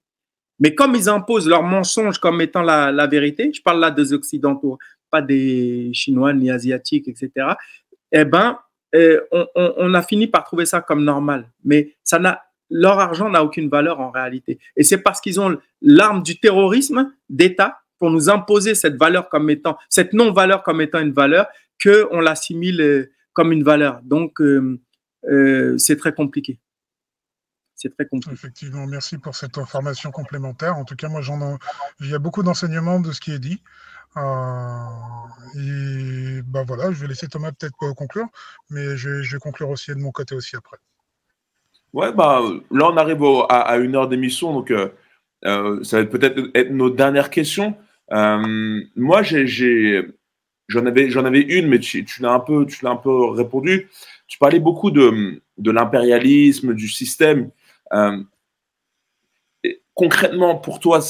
Mais comme ils imposent leur mensonge comme étant la, vérité, je parle là des Occidentaux, pas des Chinois ni Asiatiques, etc., eh ben, euh, on, on, a fini par trouver ça comme normal. Mais ça n'a, leur argent n'a aucune valeur en réalité. Et c'est parce qu'ils ont l'arme du terrorisme d'État pour nous imposer cette valeur comme étant, cette non-valeur comme étant une valeur, qu'on l'assimile euh, comme une valeur. Donc, euh, euh, c'est très compliqué. C'est très compliqué. Effectivement, merci pour cette information complémentaire. En tout cas, moi, il y a beaucoup d'enseignements de ce qui est dit. et ben voilà, je vais laisser Thomas peut-être conclure, mais je, vais conclure aussi de mon côté aussi après. Ouais, bah, là, on arrive à, une heure d'émission, donc ça va peut-être être nos dernières questions. moi, j'ai J'en avais, j'en avais une, mais tu, l'as un peu, tu l'as un peu répondu. Tu parlais beaucoup de, de l'impérialisme, du système. Euh, concrètement, pour toi,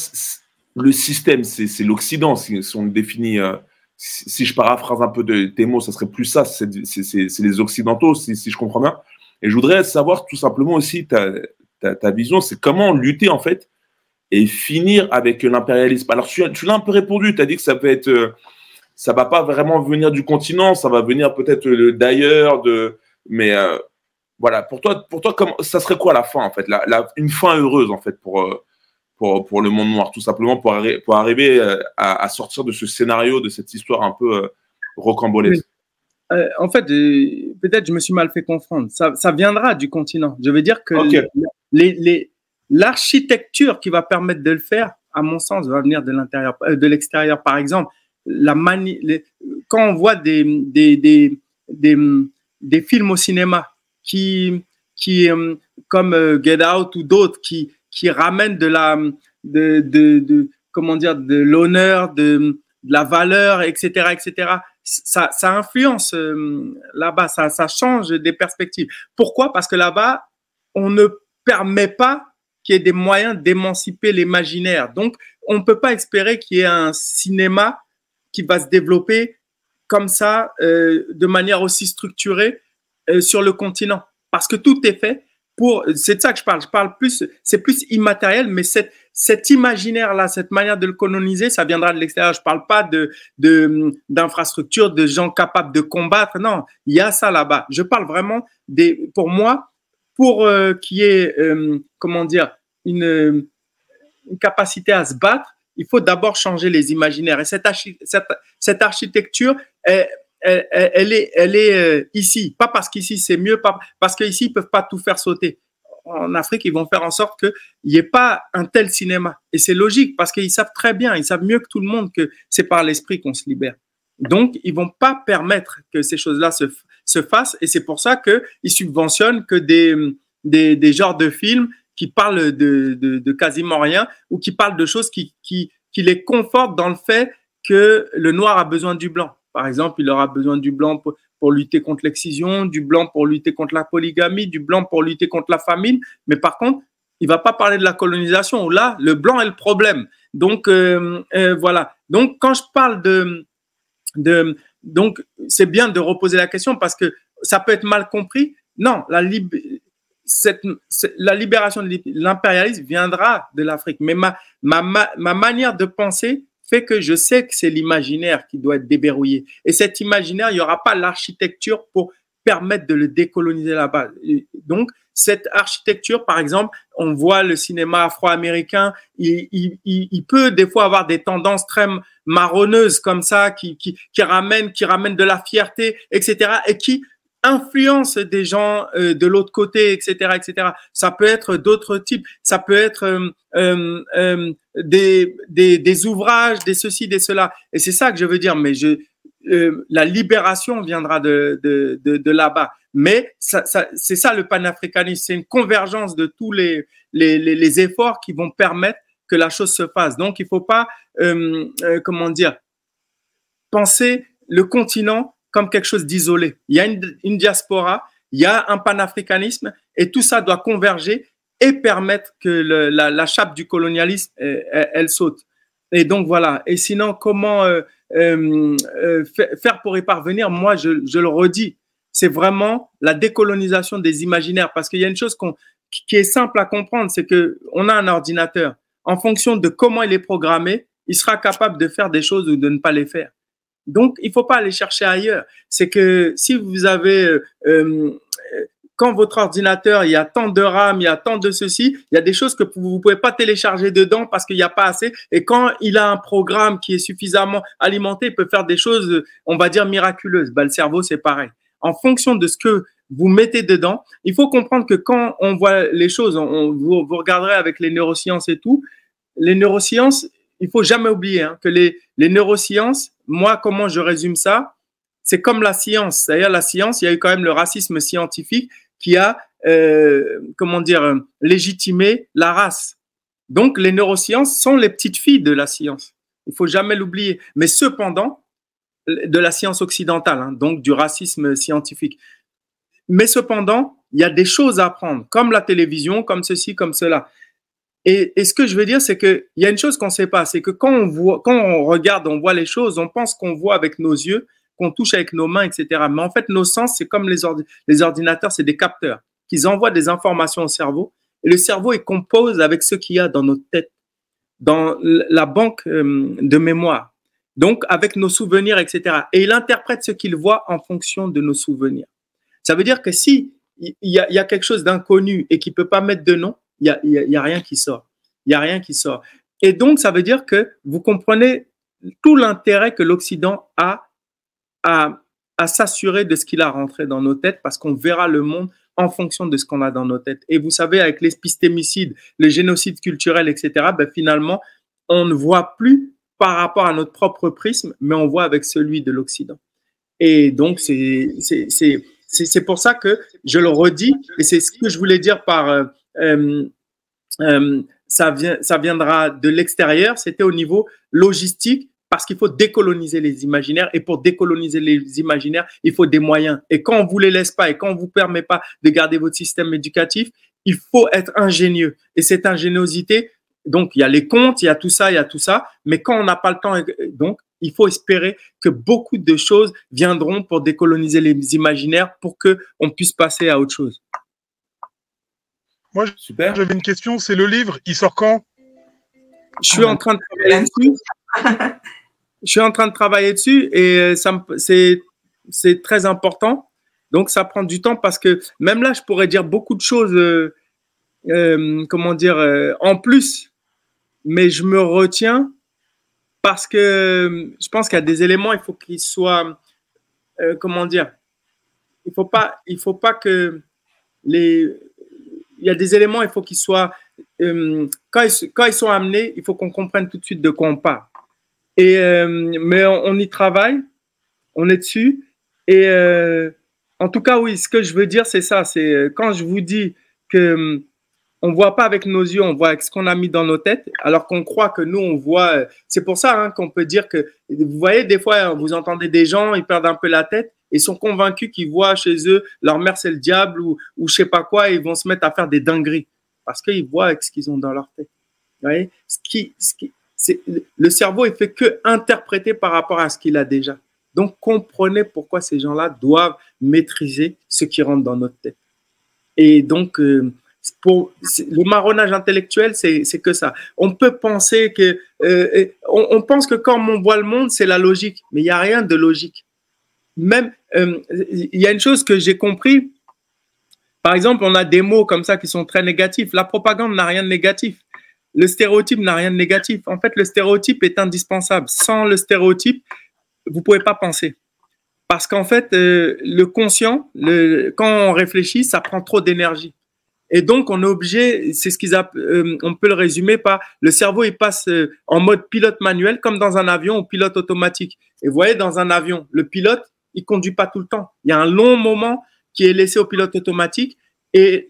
le système, c'est l'Occident, si, on le définit. Euh, si, je paraphrase un peu de tes mots, ça serait plus ça. C'est les Occidentaux, si, je comprends bien. Et je voudrais savoir tout simplement aussi ta, ta, ta vision, c'est comment lutter en fait et finir avec l'impérialisme. Alors, tu, tu l'as un peu répondu, tu as dit que ça peut être euh, ça va pas vraiment venir du continent, ça va venir peut-être d'ailleurs, de, mais euh, voilà. Pour toi, pour toi, comment, ça serait quoi la fin en fait, la, une fin heureuse en fait pour, euh, pour, pour le monde noir, tout simplement pour, pour arriver euh, à, sortir de ce scénario, de cette histoire un peu rocambolesque. En fait, peut-être je me suis mal fait comprendre. Ça, ça, viendra du continent. Je veux dire que les, l'architecture qui va permettre de le faire, à mon sens, va venir de l'intérieur, de l'extérieur. Par exemple, la quand on voit des, des, des, des, des films au cinéma qui, qui euh, comme euh, Get Out ou d'autres, qui, qui ramènent de la, de, de, de comment dire, de l'honneur, de, de, la valeur, etc., etc. Ça, ça influence euh, là-bas, ça, ça change des perspectives. Pourquoi? Parce que là-bas, on ne permet pas qu'il y ait des moyens d'émanciper l'imaginaire. Donc, on ne peut pas espérer qu'il y ait un cinéma qui va se développer comme ça, euh, de manière aussi structurée euh, sur le continent. Parce que tout est fait C'est de ça que je parle. Je parle plus. C'est plus immatériel, mais cet imaginaire-là, cette manière de le coloniser, ça viendra de l'extérieur. Je parle pas d'infrastructures, de, gens capables de combattre. Non, il y a ça là-bas. Je parle vraiment des. Pour moi, pour euh, qu'il y ait, comment dire, une, capacité à se battre, il faut d'abord changer les imaginaires. Et cette, architecture, elle, est, euh, ici. Pas parce qu'ici c'est mieux, parce qu'ici ils peuvent pas tout faire sauter. En Afrique, ils vont faire en sorte qu'il n'y ait pas un tel cinéma. Et c'est logique parce qu'ils savent très bien, ils savent mieux que tout le monde que c'est par l'esprit qu'on se libère. Donc, ils vont pas permettre que ces choses-là se, se fassent. Et c'est pour ça qu'ils subventionnent que des, genres de films qui parlent de, quasiment rien ou qui parlent de choses qui les confortent dans le fait que le noir a besoin du blanc. Par exemple, il aura besoin du blanc pour, lutter contre l'excision, du blanc pour lutter contre la polygamie, du blanc pour lutter contre la famine. Mais par contre, il va pas parler de la colonisation là, le blanc est le problème. Donc euh, euh, voilà. Donc quand je parle de, donc c'est bien de reposer la question parce que ça peut être mal compris. Non, la, cette, la libération de l'impérialisme viendra de l'Afrique. Mais ma, ma, ma, manière de penser fait que je sais que c'est l'imaginaire qui doit être déverrouillé. Et cet imaginaire, il n'y aura pas l'architecture pour permettre de le décoloniser là-bas. Donc, cette architecture, par exemple, on voit le cinéma afro-américain, il, peut des fois avoir des tendances très marronneuses comme ça, qui, qui, qui ramènent, qui ramènent de la fierté, etc., et qui influence des gens euh, de l'autre côté, etc., etc. Ça peut être d'autres types. Ça peut être euh, euh, euh des, des, des, ouvrages, des ceci, des cela. Et c'est ça que je veux dire. Mais je, la libération viendra de, de, de, de là-bas. Mais ça, ça, c'est ça le panafricanisme. C'est une convergence de tous les, les, les, les, efforts qui vont permettre que la chose se fasse. Donc, il faut pas, comment dire, penser le continent comme quelque chose d'isolé. Il y a une, diaspora, il y a un panafricanisme et tout ça doit converger et permettre que la, chape du colonialisme, euh, elle, saute. Et donc voilà. Et sinon, comment euh, euh, faire pour y parvenir? Moi, je, le redis, c'est vraiment la décolonisation des imaginaires. Parce qu'il y a une chose qui est simple à comprendre, c'est que on a un ordinateur. En fonction de comment il est programmé, il sera capable de faire des choses ou de ne pas les faire. Donc, il faut pas aller chercher ailleurs. C'est que si vous avez, euh, euh quand votre ordinateur, il y a tant de RAM, il y a tant de ceci, il y a des choses que vous ne pouvez pas télécharger dedans parce qu'il n'y a pas assez. Et quand il a un programme qui est suffisamment alimenté, il peut faire des choses, on va dire, miraculeuses. Bah, le cerveau, c'est pareil. En fonction de ce que vous mettez dedans, il faut comprendre que quand on voit les choses, on, vous, regarderez avec les neurosciences et tout, les neurosciences, il faut jamais oublier hein, que les, les neurosciences, moi, comment je résume ça, c'est comme la science. C'est-à-dire la science, il y a eu quand même le racisme scientifique qui a, euh, comment dire, légitimé la race. Donc, les neurosciences sont les petites filles de la science. Il faut jamais l'oublier. Mais cependant, de la science occidentale, hein, donc du racisme scientifique. Mais cependant, il y a des choses à apprendre, comme la télévision, comme ceci, comme cela. Et, ce que je veux dire, c'est qu'il y a une chose qu'on ne sait pas, c'est que quand on, voit, quand on regarde, on voit les choses, on pense qu'on voit avec nos yeux, qu'on touche avec nos mains, etc. Mais en fait, nos sens, c'est comme les, ordinateurs, c'est des capteurs qui envoient des informations au cerveau. Et le cerveau, il compose avec ce qu'il y a dans notre tête, dans la banque euh, de mémoire. Donc, avec nos souvenirs, etc. Et il interprète ce qu'il voit en fonction de nos souvenirs. Ça veut dire que si il y, a, quelque chose d'inconnu et qui peut pas mettre de nom, il y a, y a rien qui sort. Il y a rien qui sort. Et donc, ça veut dire que vous comprenez tout l'intérêt que l'Occident a à, s'assurer de ce qu'il a rentré dans nos têtes parce qu'on verra le monde en fonction de ce qu'on a dans nos têtes. Et vous savez, avec l'épistémicide, le génocide culturel, etc., ben finalement, on ne voit plus par rapport à notre propre prisme, mais on voit avec celui de l'Occident. Et donc, c'est pour ça que je le redis, et c'est ce que je voulais dire par euh, ça, vient, ça viendra de l'extérieur, c'était au niveau logistique parce qu'il faut décoloniser les imaginaires. Et pour décoloniser les imaginaires, il faut des moyens. Et quand on vous les laisse pas et quand on vous permet pas de garder votre système éducatif, il faut être ingénieux. Et cette ingéniosité, donc il y a les comptes, il y a tout ça, il y a tout ça. Mais quand on n'a pas le temps, donc il faut espérer que beaucoup de choses viendront pour décoloniser les imaginaires pour que on puisse passer à autre chose. Moi, super. J'avais une question. C'est le livre. Il sort quand? Je suis en train de travailler dessus. [LAUGHS] je suis en train de travailler dessus et euh, ça c'est c'est très important. Donc ça prend du temps parce que même là, je pourrais dire beaucoup de choses, euh, euh, comment dire, en plus, mais je me retiens parce que je pense qu'il y a des éléments, il faut qu'ils soient, comment dire, il faut pas, il faut pas que les, il y a des éléments, il faut qu'ils soient, quand ils, quand ils sont amenés, il faut qu'on comprenne tout de suite de quoi on parle. Et, euh, mais on, y travaille, on est dessus. Et euh, en tout cas, oui, ce que je veux dire, c'est ça. C'est euh, quand je vous dis que on voit pas avec nos yeux, on voit avec ce qu'on a mis dans nos têtes, alors qu'on croit que nous, on voit. C'est pour ça hein, qu'on peut dire que, vous voyez, des fois, vous entendez des gens, ils perdent un peu la tête et sont convaincus qu'ils voient chez eux leur mère, c'est le diable ou, ou je sais pas quoi, et ils vont se mettre à faire des dingueries parce qu'ils voient ce qu'ils ont dans leur tête. Vous voyez? Ce qui, ce qui, le cerveau il fait que interpréter par rapport à ce qu'il a déjà. Donc comprenez pourquoi ces gens-là doivent maîtriser ce qui rentre dans notre tête. Et donc euh, le marronnage intellectuel, c'est que ça. On peut penser que euh, on, pense que quand on voit le monde, c'est la logique, mais il n'y a rien de logique. Même euh, il y a une chose que j'ai compris. Par exemple, on a des mots comme ça qui sont très négatifs. La propagande n'a rien de négatif le stéréotype n'a rien de négatif. En fait, le stéréotype est indispensable. Sans le stéréotype, vous pouvez pas penser. Parce qu'en fait, euh, le conscient, quand on réfléchit, ça prend trop d'énergie. Et donc, on est obligé, c'est ce qu'ils euh, on peut le résumer par le cerveau, il passe en mode pilote manuel, comme dans un avion ou pilote automatique. Et vous voyez, dans un avion, le pilote, il conduit pas tout le temps. Il y a un long moment qui est laissé au pilote automatique et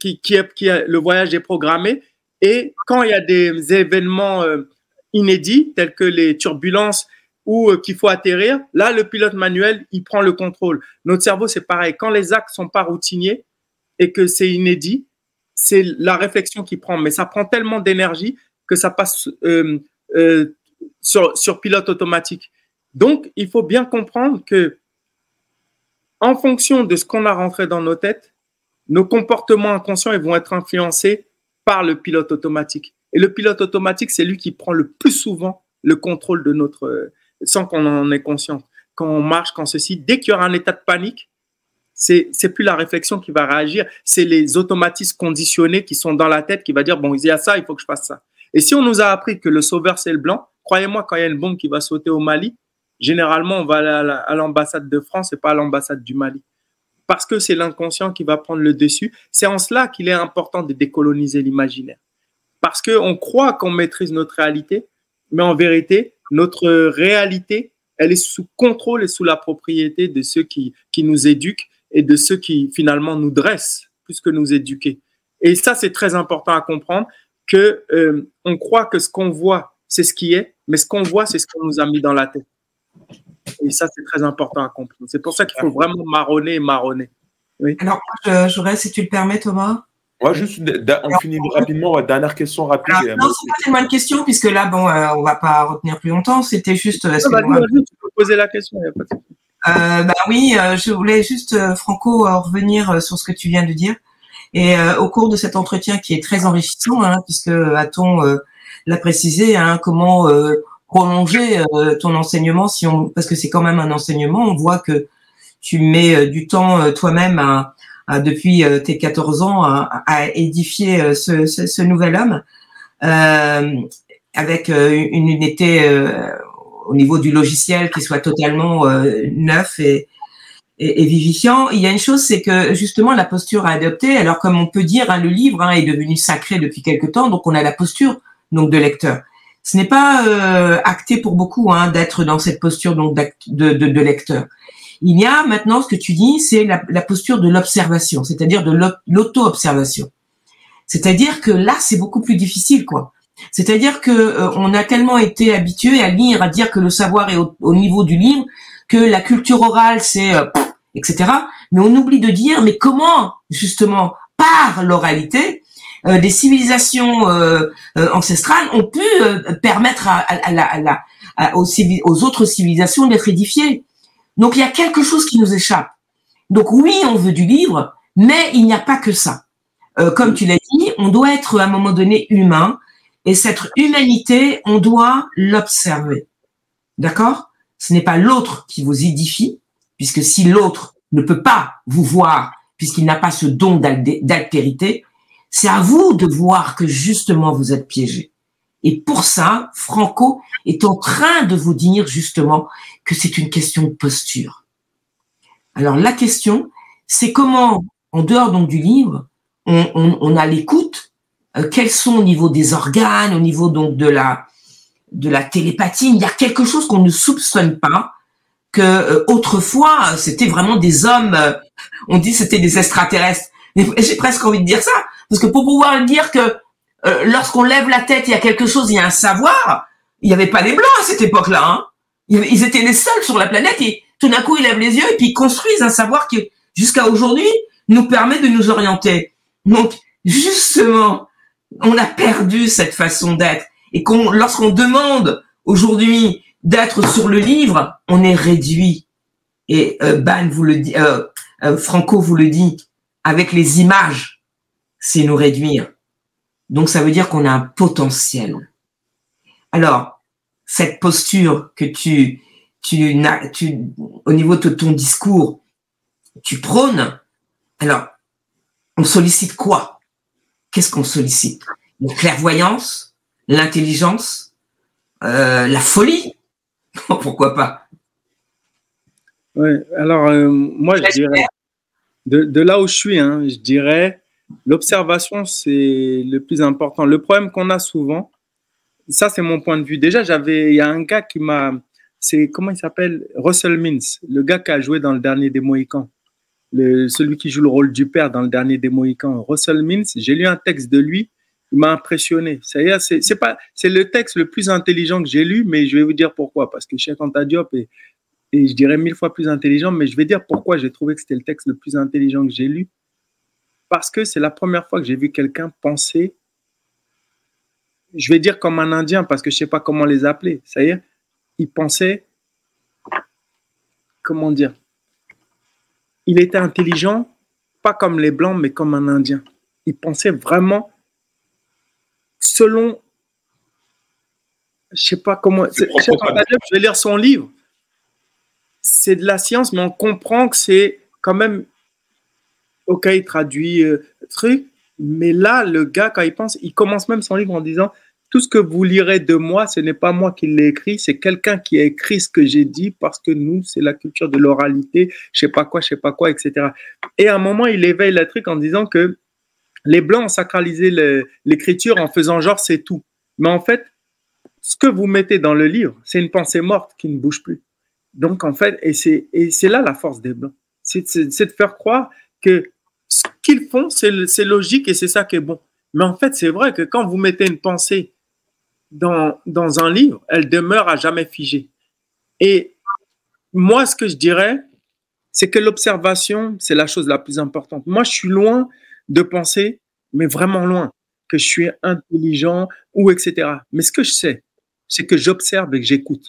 qui, qui, le voyage est programmé et quand il y a des événements euh, inédits, tels que les turbulences ou euh, qu'il faut atterrir, là, le pilote manuel, il prend le contrôle. Notre cerveau, c'est pareil. Quand les actes sont pas routiniers et que c'est inédit, c'est la réflexion qui prend. Mais ça prend tellement d'énergie que ça passe euh, sur pilote automatique. Donc, il faut bien comprendre que en fonction de ce qu'on a rentré dans nos têtes, nos comportements inconscients vont être influencés par le pilote automatique. Et le pilote automatique, c'est lui qui prend le plus souvent le contrôle de notre, sans qu'on en ait conscience. Quand on marche, quand ceci, dès qu'il y aura un état de panique, c'est c'est plus la réflexion qui va réagir, c'est les automatismes conditionnés qui sont dans la tête qui va dire bon il y a ça, il faut que je fasse ça. Et si on nous a appris que le sauveur c'est le blanc, croyez-moi quand il y a une bombe qui va sauter au Mali, généralement on va à l'ambassade de France et pas à l'ambassade du Mali parce que c'est l'inconscient qui va prendre le dessus. C'est en cela qu'il est important de décoloniser l'imaginaire. Parce qu'on croit qu'on maîtrise notre réalité, mais en vérité, notre réalité, elle est sous contrôle et sous la propriété de ceux qui, qui nous éduquent et de ceux qui finalement nous dressent plus que nous éduquer. Et ça, c'est très important à comprendre que euh, on croit que ce qu'on voit, c'est ce qui est, mais ce qu'on voit, c'est ce qu'on nous a mis dans la tête. Et ça, c'est très important à comprendre. C'est pour ça qu'il faut vraiment marronner et marronner. Oui. Alors, j'aurais, si tu le permets, Thomas. Moi, juste, on finit rapidement. Dernière question rapide. Alors, non, c'est pas tellement une question, puisque là, bon, euh, on va pas retenir plus longtemps. C'était juste. Euh, ah, bah, tu peux poser la question. Y a pas de... euh, bah oui, euh, je voulais juste, Franco, revenir sur ce que tu viens de dire. Et au cours de cet entretien qui est très enrichissant, hein, puisque a-t-on l'a précisé, hein, comment prolonger euh, ton enseignement si on parce que c'est quand même un enseignement on voit que tu mets euh, du temps euh, toi-même à, depuis tes 14 ans à, à édifier ce, ce, ce, nouvel homme avec une unité au niveau du logiciel qui soit totalement neuf et, et, et, vivifiant. Il y a une chose, c'est que justement la posture à adopter. Alors comme on peut dire, hein, le livre hein, est devenu sacré depuis quelque temps, donc on a la posture donc de lecteur ce n'est pas euh, acté pour beaucoup hein, d'être dans cette posture donc de, de, de, lecteur. Il y a maintenant ce que tu dis, c'est la, la, posture de l'observation, c'est-à-dire de l'auto-observation. C'est-à-dire que là, c'est beaucoup plus difficile, quoi. C'est-à-dire que euh, on a tellement été habitué à lire, à dire que le savoir est au, niveau du livre, que la culture orale, c'est euh, etc. Mais on oublie de dire, mais comment justement par l'oralité euh, des civilisations euh, euh, ancestrales ont pu permettre à, à, aux, aux, autres civilisations d'être édifiées. Donc il y a quelque chose qui nous échappe. Donc oui, on veut du livre, mais il n'y a pas que ça. comme tu l'as dit, on doit être à un moment donné humain, et cette humanité, on doit l'observer. D'accord? Ce n'est pas l'autre qui vous édifie, puisque si l'autre ne peut pas vous voir, puisqu'il n'a pas ce don d'altérité, c'est à vous de voir que justement vous êtes piégé. Et pour ça, Franco est en train de vous dire justement que c'est une question de posture. Alors la question, c'est comment, en dehors donc du livre, on, a l'écoute, euh, quels sont au niveau des organes, au niveau donc de la de la télépathie, il y a quelque chose qu'on ne soupçonne pas, que euh, autrefois c'était vraiment des hommes, euh, on dit c'était des extraterrestres. J'ai presque envie de dire ça, parce que pour pouvoir dire que euh, lorsqu'on lève la tête, il y a quelque chose, il y a un savoir, il n'y avait pas les blancs à cette époque-là. Hein. Ils étaient les seuls sur la planète et tout d'un coup, ils lèvent les yeux et puis ils construisent un savoir qui, jusqu'à aujourd'hui, nous permet de nous orienter. Donc, justement, on a perdu cette façon d'être. Et qu'on, lorsqu'on demande aujourd'hui d'être sur le livre, on est réduit. Et euh, Ban vous le dit, euh, euh Franco vous le dit, avec les images c'est nous réduire. Donc ça veut dire qu'on a un potentiel. Alors, cette posture que tu, tu, tu, au niveau de ton discours, tu prônes, alors, on sollicite quoi? Qu'est-ce qu'on sollicite? La clairvoyance, l'intelligence, euh, la folie? [LAUGHS] Pourquoi pas? Oui, alors, euh, moi, je dirais, de, de, là où je suis, hein, je dirais, L'observation, c'est le plus important. Le problème qu'on a souvent, ça c'est mon point de vue. Déjà, j'avais, il y a un gars qui m'a, c'est comment il s'appelle, Russell Mintz, le gars qui a joué dans le dernier des Mohicans, le, celui qui joue le rôle du père dans le dernier des Mohicans. Russell Mintz, j'ai lu un texte de lui, il m'a impressionné. C'est, c'est pas, c'est le texte le plus intelligent que j'ai lu, mais je vais vous dire pourquoi, parce que Cheikh est, et je dirais mille fois plus intelligent, mais je vais dire pourquoi j'ai trouvé que c'était le texte le plus intelligent que j'ai lu parce que c'est la première fois que j'ai vu quelqu'un penser, je vais dire comme un Indien, parce que je ne sais pas comment les appeler. Ça y est, il pensait, comment dire, il était intelligent, pas comme les Blancs, mais comme un Indien. Il pensait vraiment selon, je ne sais pas comment, je vais lire son livre. C'est de la science, mais on comprend que c'est quand même ok, il traduit euh, truc, mais là, le gars, quand il pense, il commence même son livre en disant tout ce que vous lirez de moi, ce n'est pas moi qui l'ai écrit, c'est quelqu'un qui a écrit ce que j'ai dit parce que nous, c'est la culture de l'oralité, je sais pas quoi, je sais pas quoi, etc. Et à un moment, il éveille le truc en disant que les Blancs ont sacralisé l'écriture en faisant genre c'est tout. Mais en fait, ce que vous mettez dans le livre, c'est une pensée morte qui ne bouge plus. Donc, en fait, et c'est là la force des Blancs. C'est de faire croire que qu'ils font, c'est logique et c'est ça qui est bon. Mais en fait, c'est vrai que quand vous mettez une pensée dans, dans un livre, elle demeure à jamais figée. Et moi, ce que je dirais, c'est que l'observation, c'est la chose la plus importante. Moi, je suis loin de penser, mais vraiment loin, que je suis intelligent ou etc. Mais ce que je sais, c'est que j'observe et que j'écoute.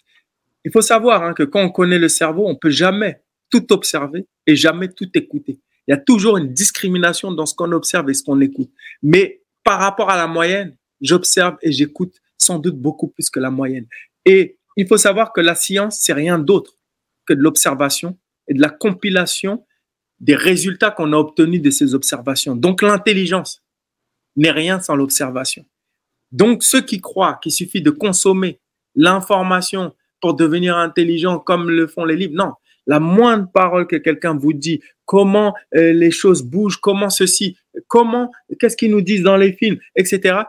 Il faut savoir hein, que quand on connaît le cerveau, on peut jamais tout observer et jamais tout écouter. Il y a toujours une discrimination dans ce qu'on observe et ce qu'on écoute. Mais par rapport à la moyenne, j'observe et j'écoute sans doute beaucoup plus que la moyenne. Et il faut savoir que la science, c'est rien d'autre que de l'observation et de la compilation des résultats qu'on a obtenus de ces observations. Donc l'intelligence n'est rien sans l'observation. Donc ceux qui croient qu'il suffit de consommer l'information pour devenir intelligent comme le font les livres, non. La moindre parole que quelqu'un vous dit, comment euh, les choses bougent, comment ceci, comment, qu'est-ce qu'ils nous disent dans les films, etc.,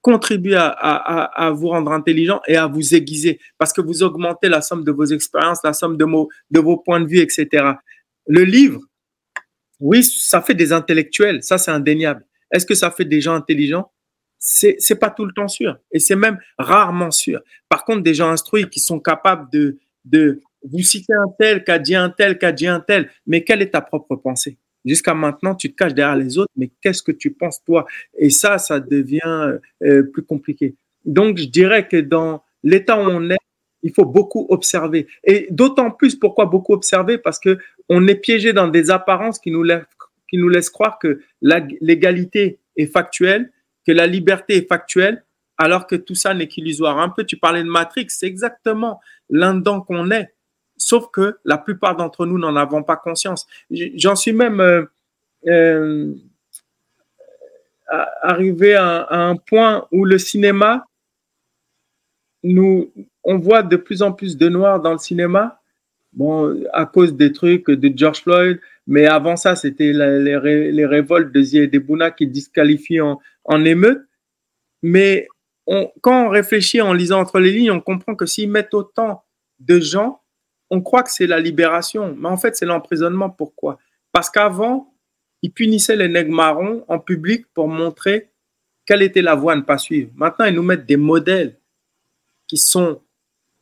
contribue à, vous rendre intelligent et à vous aiguiser parce que vous augmentez la somme de vos expériences, la somme de, vos, de vos points de vue, etc. Le livre, oui, ça fait des intellectuels, ça c'est indéniable. Est-ce que ça fait des gens intelligents? C'est c'est pas tout le temps sûr et c'est même rarement sûr. Par contre, des gens instruits qui sont capables de vous citer un tel, qu'a dit un tel, qu'a dit un tel, mais quelle est ta propre pensée? Jusqu'à maintenant, tu te caches derrière les autres, mais qu'est-ce que tu penses toi? Et ça, ça devient euh, plus compliqué. Donc, je dirais que dans l'état où on est, il faut beaucoup observer. Et d'autant plus, pourquoi beaucoup observer? Parce que on est piégé dans des apparences qui nous laissent, croire que l'égalité est factuelle, que la liberté est factuelle, alors que tout ça n'est qu'illusoire. Un peu, tu parlais de Matrix, c'est exactement l'un-dedans qu'on est. Sauf que la plupart d'entre nous n'en avons pas conscience. J'en suis même euh, euh, arrivé à, un point où le cinéma, nous, on voit de plus en plus de noirs dans le cinéma, bon, à cause des trucs de George Floyd, mais avant ça, c'était les, les, révoltes de Ziedebuna qui disqualifient en, en émeute. Mais quand on réfléchit en lisant entre les lignes, on comprend que s'ils mettent autant de gens, on croit que c'est la libération, mais en fait, c'est l'emprisonnement. Pourquoi? Parce qu'avant, ils punissaient les nègres marrons en public pour montrer quelle était la voie à ne pas suivre. Maintenant, ils nous mettent des modèles qui sont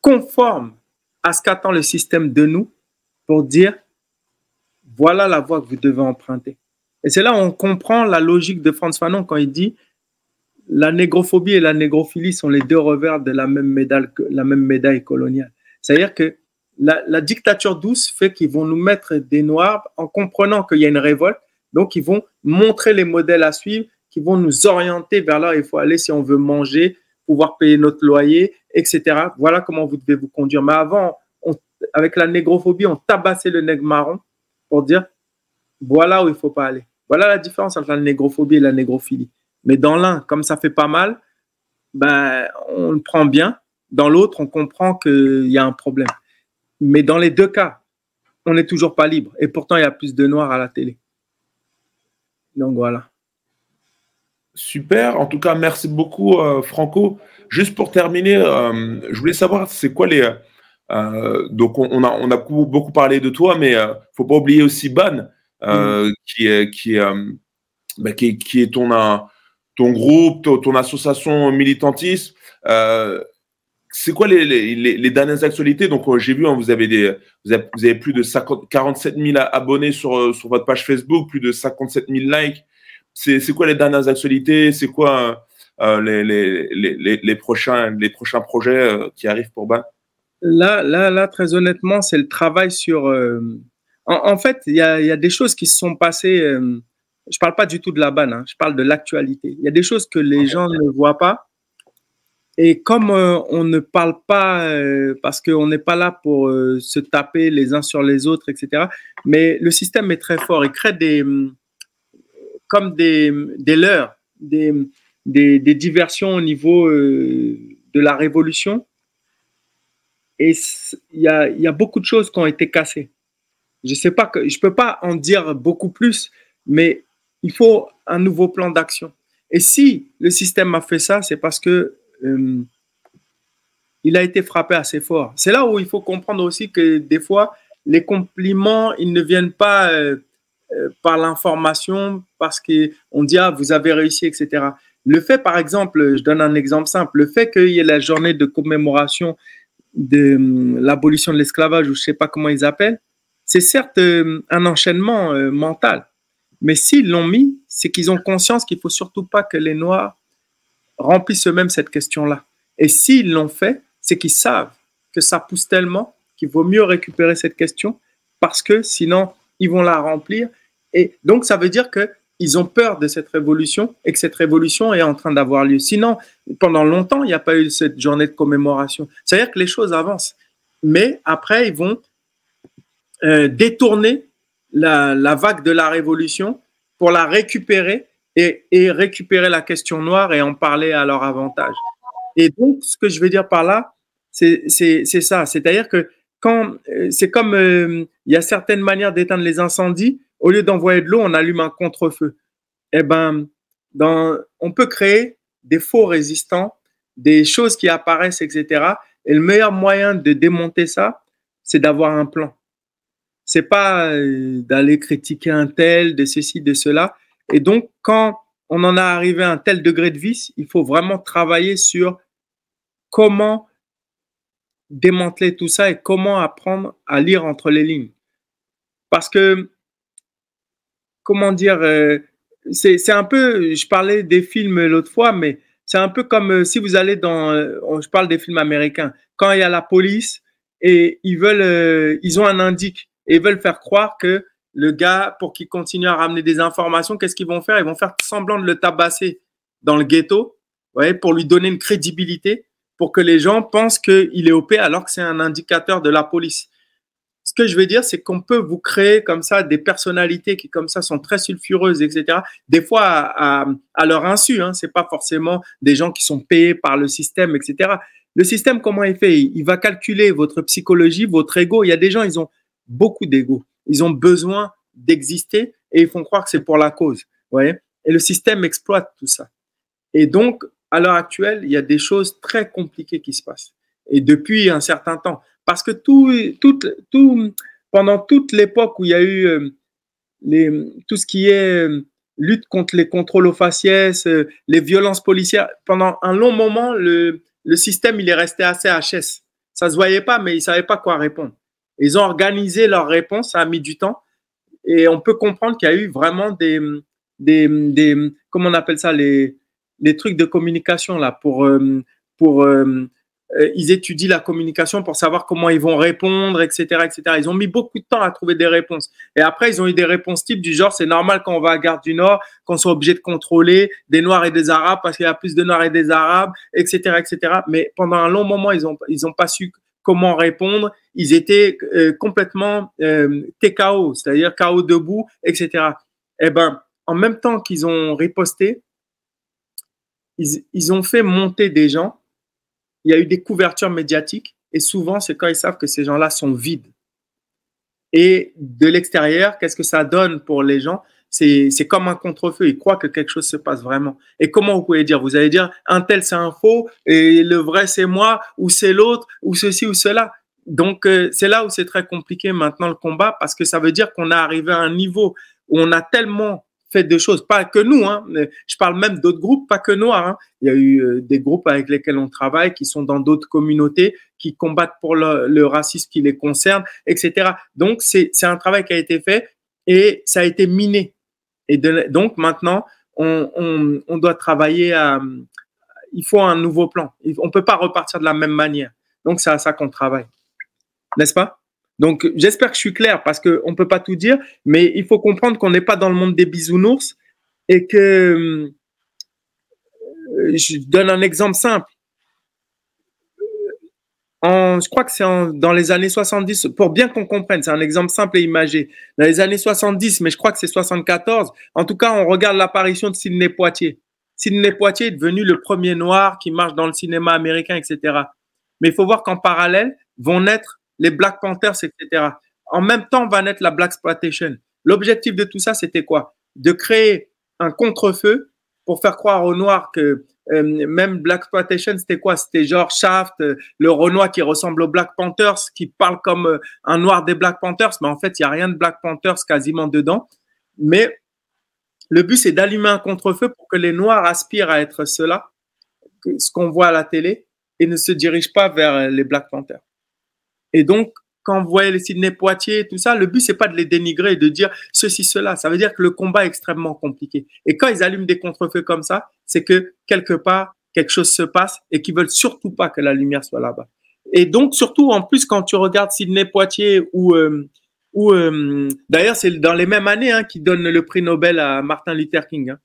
conformes à ce qu'attend le système de nous pour dire voilà la voie que vous devez emprunter. Et c'est là où on comprend la logique de Franz Fanon quand il dit la négrophobie et la négrophilie sont les deux revers de la même médaille, la même médaille coloniale. C'est-à-dire que la, dictature douce fait qu'ils vont nous mettre des noirs en comprenant qu'il y a une révolte. Donc, ils vont montrer les modèles à suivre, qui vont nous orienter vers là où il faut aller si on veut manger, pouvoir payer notre loyer, etc. Voilà comment vous devez vous conduire. Mais avant, avec la négrophobie, on tabassait le nègre marron pour dire voilà où il faut pas aller. Voilà la différence entre la négrophobie et la négrophilie. Mais dans l'un, comme ça fait pas mal, ben, on le prend bien. Dans l'autre, on comprend qu'il y a un problème. Mais dans les deux cas, on n'est toujours pas libre. Et pourtant, il y a plus de noirs à la télé. Donc voilà. Super. En tout cas, merci beaucoup, euh, Franco. Juste pour terminer, euh, je voulais savoir, c'est quoi les. Euh, donc, on, a, on a beaucoup parlé de toi, mais ne faut pas oublier aussi Ban, mm. qui est, qui, bah, qui, qui est ton, ton groupe, ton, association militantiste c'est quoi les, les, les, dernières actualités? Donc, euh, j'ai vu, hein, vous, avez des, vous, avez, plus de 50, 47 000 abonnés sur, euh, sur votre page Facebook, plus de 57 000 likes. C'est quoi les dernières actualités? C'est quoi euh, les, les, les, prochains, les prochains projets qui arrivent pour BAN là, là, là, très honnêtement, c'est le travail sur. En, fait, il y a, y a, des choses qui se sont passées. je parle pas du tout de la BAN, hein, je parle de l'actualité. Il y a des choses que les gens ne voient pas et comme euh, on ne parle pas, euh, parce qu'on n'est pas là pour euh, se taper les uns sur les autres, etc., mais le système est très fort. Il crée des, comme des, des leurs, des, des, des diversions au niveau euh, de la révolution. Et il y a, y a beaucoup de choses qui ont été cassées. Je sais pas que je peux pas en dire beaucoup plus, mais il faut un nouveau plan d'action. Et si le système a fait ça, c'est parce que euh, il a été frappé assez fort. C'est là où il faut comprendre aussi que des fois, les compliments, ils ne viennent pas euh, euh, par l'information, parce qu'on dit, ah, vous avez réussi, etc. Le fait, par exemple, je donne un exemple simple, le fait qu'il y ait la journée de commémoration de l'abolition de l'esclavage, ou je ne sais pas comment ils appellent, c'est certes un enchaînement mental. Mais s'ils l'ont mis, c'est qu'ils ont conscience qu'il faut surtout pas que les Noirs remplissent eux-mêmes cette question-là. Et s'ils l'ont fait, c'est qu'ils savent que ça pousse tellement qu'il vaut mieux récupérer cette question parce que sinon, ils vont la remplir. Et donc, ça veut dire qu'ils ont peur de cette révolution et que cette révolution est en train d'avoir lieu. Sinon, pendant longtemps, il n'y a pas eu cette journée de commémoration. C'est-à-dire que les choses avancent. Mais après, ils vont euh, détourner la, vague de la révolution pour la récupérer et, récupérer la question noire et en parler à leur avantage. Et donc, ce que je veux dire par là, c'est ça. C'est-à-dire que quand euh, c'est comme euh, il y a certaines manières d'éteindre les incendies, au lieu d'envoyer de l'eau, on allume un contre-feu. Eh ben, on peut créer des faux résistants, des choses qui apparaissent, etc. Et le meilleur moyen de démonter ça, c'est d'avoir un plan c'est pas euh, d'aller critiquer un tel, de ceci, de cela. Et donc, quand on en a arrivé à un tel degré de vice, il faut vraiment travailler sur comment démanteler tout ça et comment apprendre à lire entre les lignes. Parce que, comment dire, euh, c'est un peu, je parlais des films l'autre fois, mais c'est un peu comme euh, si vous allez dans, je parle des films américains, quand il y a la police et ils veulent, ils ont un indique et veulent faire croire que le gars, pour qu'il continue à ramener des informations, qu'est-ce qu'ils vont faire? Ils vont faire semblant de le tabasser dans le ghetto, pour lui donner une crédibilité, pour que les gens pensent qu'il est OP alors que c'est un indicateur de la police. Ce que je veux dire, c'est qu'on peut vous créer comme ça des personnalités qui, comme ça, sont très sulfureuses, etc. Des fois à, leur insu, hein, c'est pas forcément des gens qui sont payés par le système, etc. Le système, comment il fait? Il va calculer votre psychologie, votre ego. Il y a des gens, ils ont beaucoup d'ego. Ils ont besoin d'exister et ils font croire que c'est pour la cause. voyez et le système exploite tout ça. Et donc, à l'heure actuelle, il y a des choses très compliquées qui se passent. Et depuis un certain temps. Parce que pendant toute l'époque où il y a eu euh, tout ce qui est euh, lutte contre les contrôles aux faciès, euh, les violences policières, pendant un long moment, le, système, il est resté assez HS. Ça se voyait pas, mais il savait pas quoi répondre. Ils ont organisé leur réponse, ça a mis du temps. Et on peut comprendre qu'il y a eu vraiment des, des, des comment on appelle ça, les, les trucs de communication là pour, euh, pour euh, euh, ils étudient la communication pour savoir comment ils vont répondre, etc., etc. Ils ont mis beaucoup de temps à trouver des réponses. Et après, ils ont eu des réponses types du genre, c'est normal quand on va à Gare du Nord, qu'on soit obligé de contrôler des Noirs et des Arabes parce qu'il y a plus de Noirs et des Arabes, etc., etc. Mais pendant un long moment, ils ont, ils ont pas su comment répondre. Ils étaient euh, complètement euh, TKO, c'est-à-dire KO debout, etc. Eh ben, en même temps qu'ils ont riposté, ils, ils, ont fait monter des gens. Il y a eu des couvertures médiatiques et souvent, c'est quand ils savent que ces gens-là sont vides. Et de l'extérieur, qu'est-ce que ça donne pour les gens? C'est comme un contre-feu. Ils croient que quelque chose se passe vraiment. Et comment vous pouvez dire? Vous allez dire un tel c'est un faux et le vrai c'est moi ou c'est l'autre ou ceci ou cela. Donc euh, c'est là où c'est très compliqué maintenant le combat parce que ça veut dire qu'on est arrivé à un niveau où on a tellement fait de choses, pas que nous, hein, je parle même d'autres groupes, pas que noirs. Hein. Il y a eu euh, des groupes avec lesquels on travaille qui sont dans d'autres communautés, qui combattent pour le, le, racisme qui les concerne, etc. Donc c'est un travail qui a été fait et ça a été miné et donc maintenant, on, on, doit travailler à. Il faut un nouveau plan. On ne peut pas repartir de la même manière. Donc c'est à ça qu'on travaille. N'est-ce pas? Donc j'espère que je suis clair parce qu'on ne peut pas tout dire, mais il faut comprendre qu'on n'est pas dans le monde des bisounours et que. Euh, je donne un exemple simple. Je crois que c'est dans les années 70, pour bien qu'on comprenne, c'est un exemple simple et imagé. Dans les années 70, mais je crois que c'est 74, en tout cas, on regarde l'apparition de Sidney Poitier. Sidney Poitier est devenu le premier noir qui marche dans le cinéma américain, etc. Mais il faut voir qu'en parallèle vont naître les Black Panthers, etc. En même temps va naître la Black Exploitation. L'objectif de tout ça, c'était quoi? De créer un contre-feu pour faire croire aux Noirs que euh, même Black Exploitation, c'était quoi? C'était genre Shaft, euh, le Renoir qui ressemble aux Black Panthers, qui parle comme euh, un Noir des Black Panthers, mais en fait, il n'y a rien de Black Panthers quasiment dedans. Mais le but, c'est d'allumer un contre-feu pour que les Noirs aspirent à être cela, ce qu'on voit à la télé, et ne se dirigent pas vers les Black Panthers. Et donc, quand vous voyez les Sydney Poitiers tout ça, le but, c'est pas de les dénigrer et de dire ceci, cela. Ça veut dire que le combat est extrêmement compliqué. Et quand ils allument des contre-feux comme ça, c'est que quelque part, quelque chose se passe et qu'ils veulent surtout pas que la lumière soit là-bas. Et donc, surtout, en plus, quand tu regardes Sydney Poitiers ou, euh, euh, d'ailleurs, c'est dans les mêmes années hein, qu'ils donnent le prix Nobel à Martin Luther King. Hein.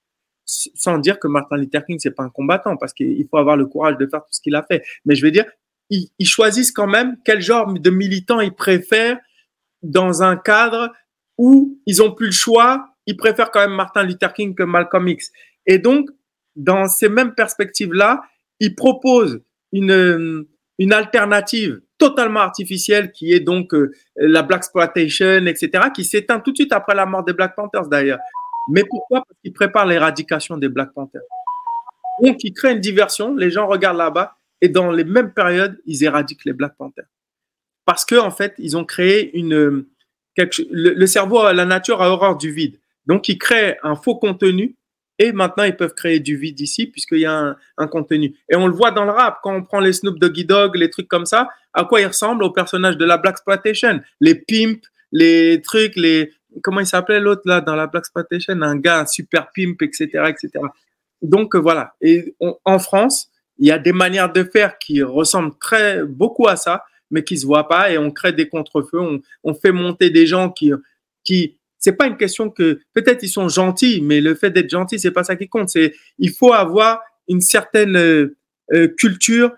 Sans dire que Martin Luther King, c'est pas un combattant, parce qu'il faut avoir le courage de faire tout ce qu'il a fait. Mais je veux dire, ils, choisissent quand même quel genre de militants ils préfèrent dans un cadre où ils ont plus le choix. Ils préfèrent quand même Martin Luther King que Malcolm X. Et donc, dans ces mêmes perspectives-là, ils proposent une, alternative totalement artificielle qui est donc euh, la Black Exploitation, etc., qui s'éteint tout de suite après la mort des Black Panthers d'ailleurs. Mais pourquoi? Parce qu'ils préparent l'éradication des Black Panthers. Donc, ils créent une diversion, les gens regardent là-bas, et dans les mêmes périodes, ils éradiquent les Black Panthers. Parce que en fait, ils ont créé une le, cerveau, la nature a horreur du vide. Donc, ils créent un faux contenu et maintenant, ils peuvent créer du vide ici puisqu'il y a un, contenu. Et on le voit dans le rap, quand on prend les Snoop Doggy Dogg, les trucs comme ça, à quoi ils ressemblent aux personnages de la Black Exploitation? Les pimps, les trucs, les... Comment il s'appelait l'autre là dans la Black Exploitation? Un gars, super pimp, etc. etc. Donc, voilà. Et en France, il y a des manières de faire qui ressemblent très beaucoup à ça, mais qui se voient pas et on crée des contre-feux, on, fait monter des gens qui, qui, c'est pas une question que peut-être ils sont gentils, mais le fait d'être gentil, c'est pas ça qui compte. C'est, il faut avoir une certaine euh, euh, culture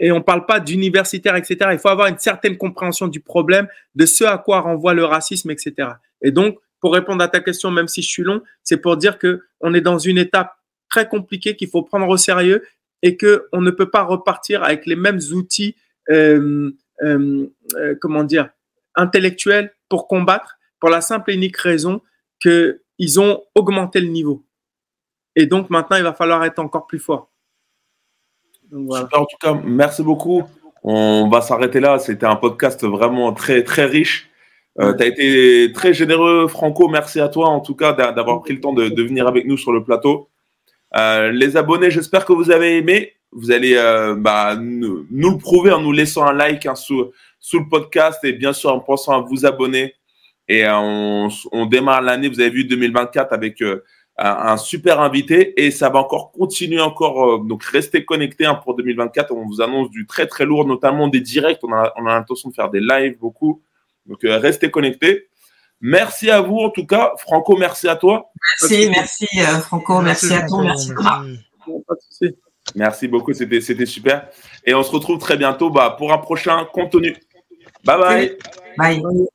et on parle pas d'universitaire, etc. Il faut avoir une certaine compréhension du problème, de ce à quoi renvoie le racisme, etc. Et donc, pour répondre à ta question, même si je suis long, c'est pour dire que on est dans une étape très compliquée qu'il faut prendre au sérieux et qu'on ne peut pas repartir avec les mêmes outils, euh, euh, euh, comment dire, intellectuels pour combattre, pour la simple et unique raison qu'ils ont augmenté le niveau. Et donc maintenant, il va falloir être encore plus fort. En tout cas, merci beaucoup. On va s'arrêter là. C'était un podcast vraiment très, très riche. tu as été très généreux, Franco. Merci à toi, en tout cas, d'avoir pris le temps de, venir avec nous sur le plateau. Euh, les abonnés, j'espère que vous avez aimé. Vous allez euh, bah, nous, le prouver en nous laissant un like hein, sous, le podcast et bien sûr en pensant à vous abonner. Et euh, on, on, démarre l'année, vous avez vu 2024 avec un, super invité et ça va encore continuer encore. donc restez connectés hein, pour 2024. On vous annonce du très très lourd, notamment des directs. On a, on a l'intention de faire des lives beaucoup. Donc restez connectés. Merci à vous en tout cas. Franco, merci à toi. Merci, merci euh, Franco, merci, à toi, merci Merci beaucoup, c'était super. Et on se retrouve très bientôt bah, pour un prochain contenu. bye. bye. bye.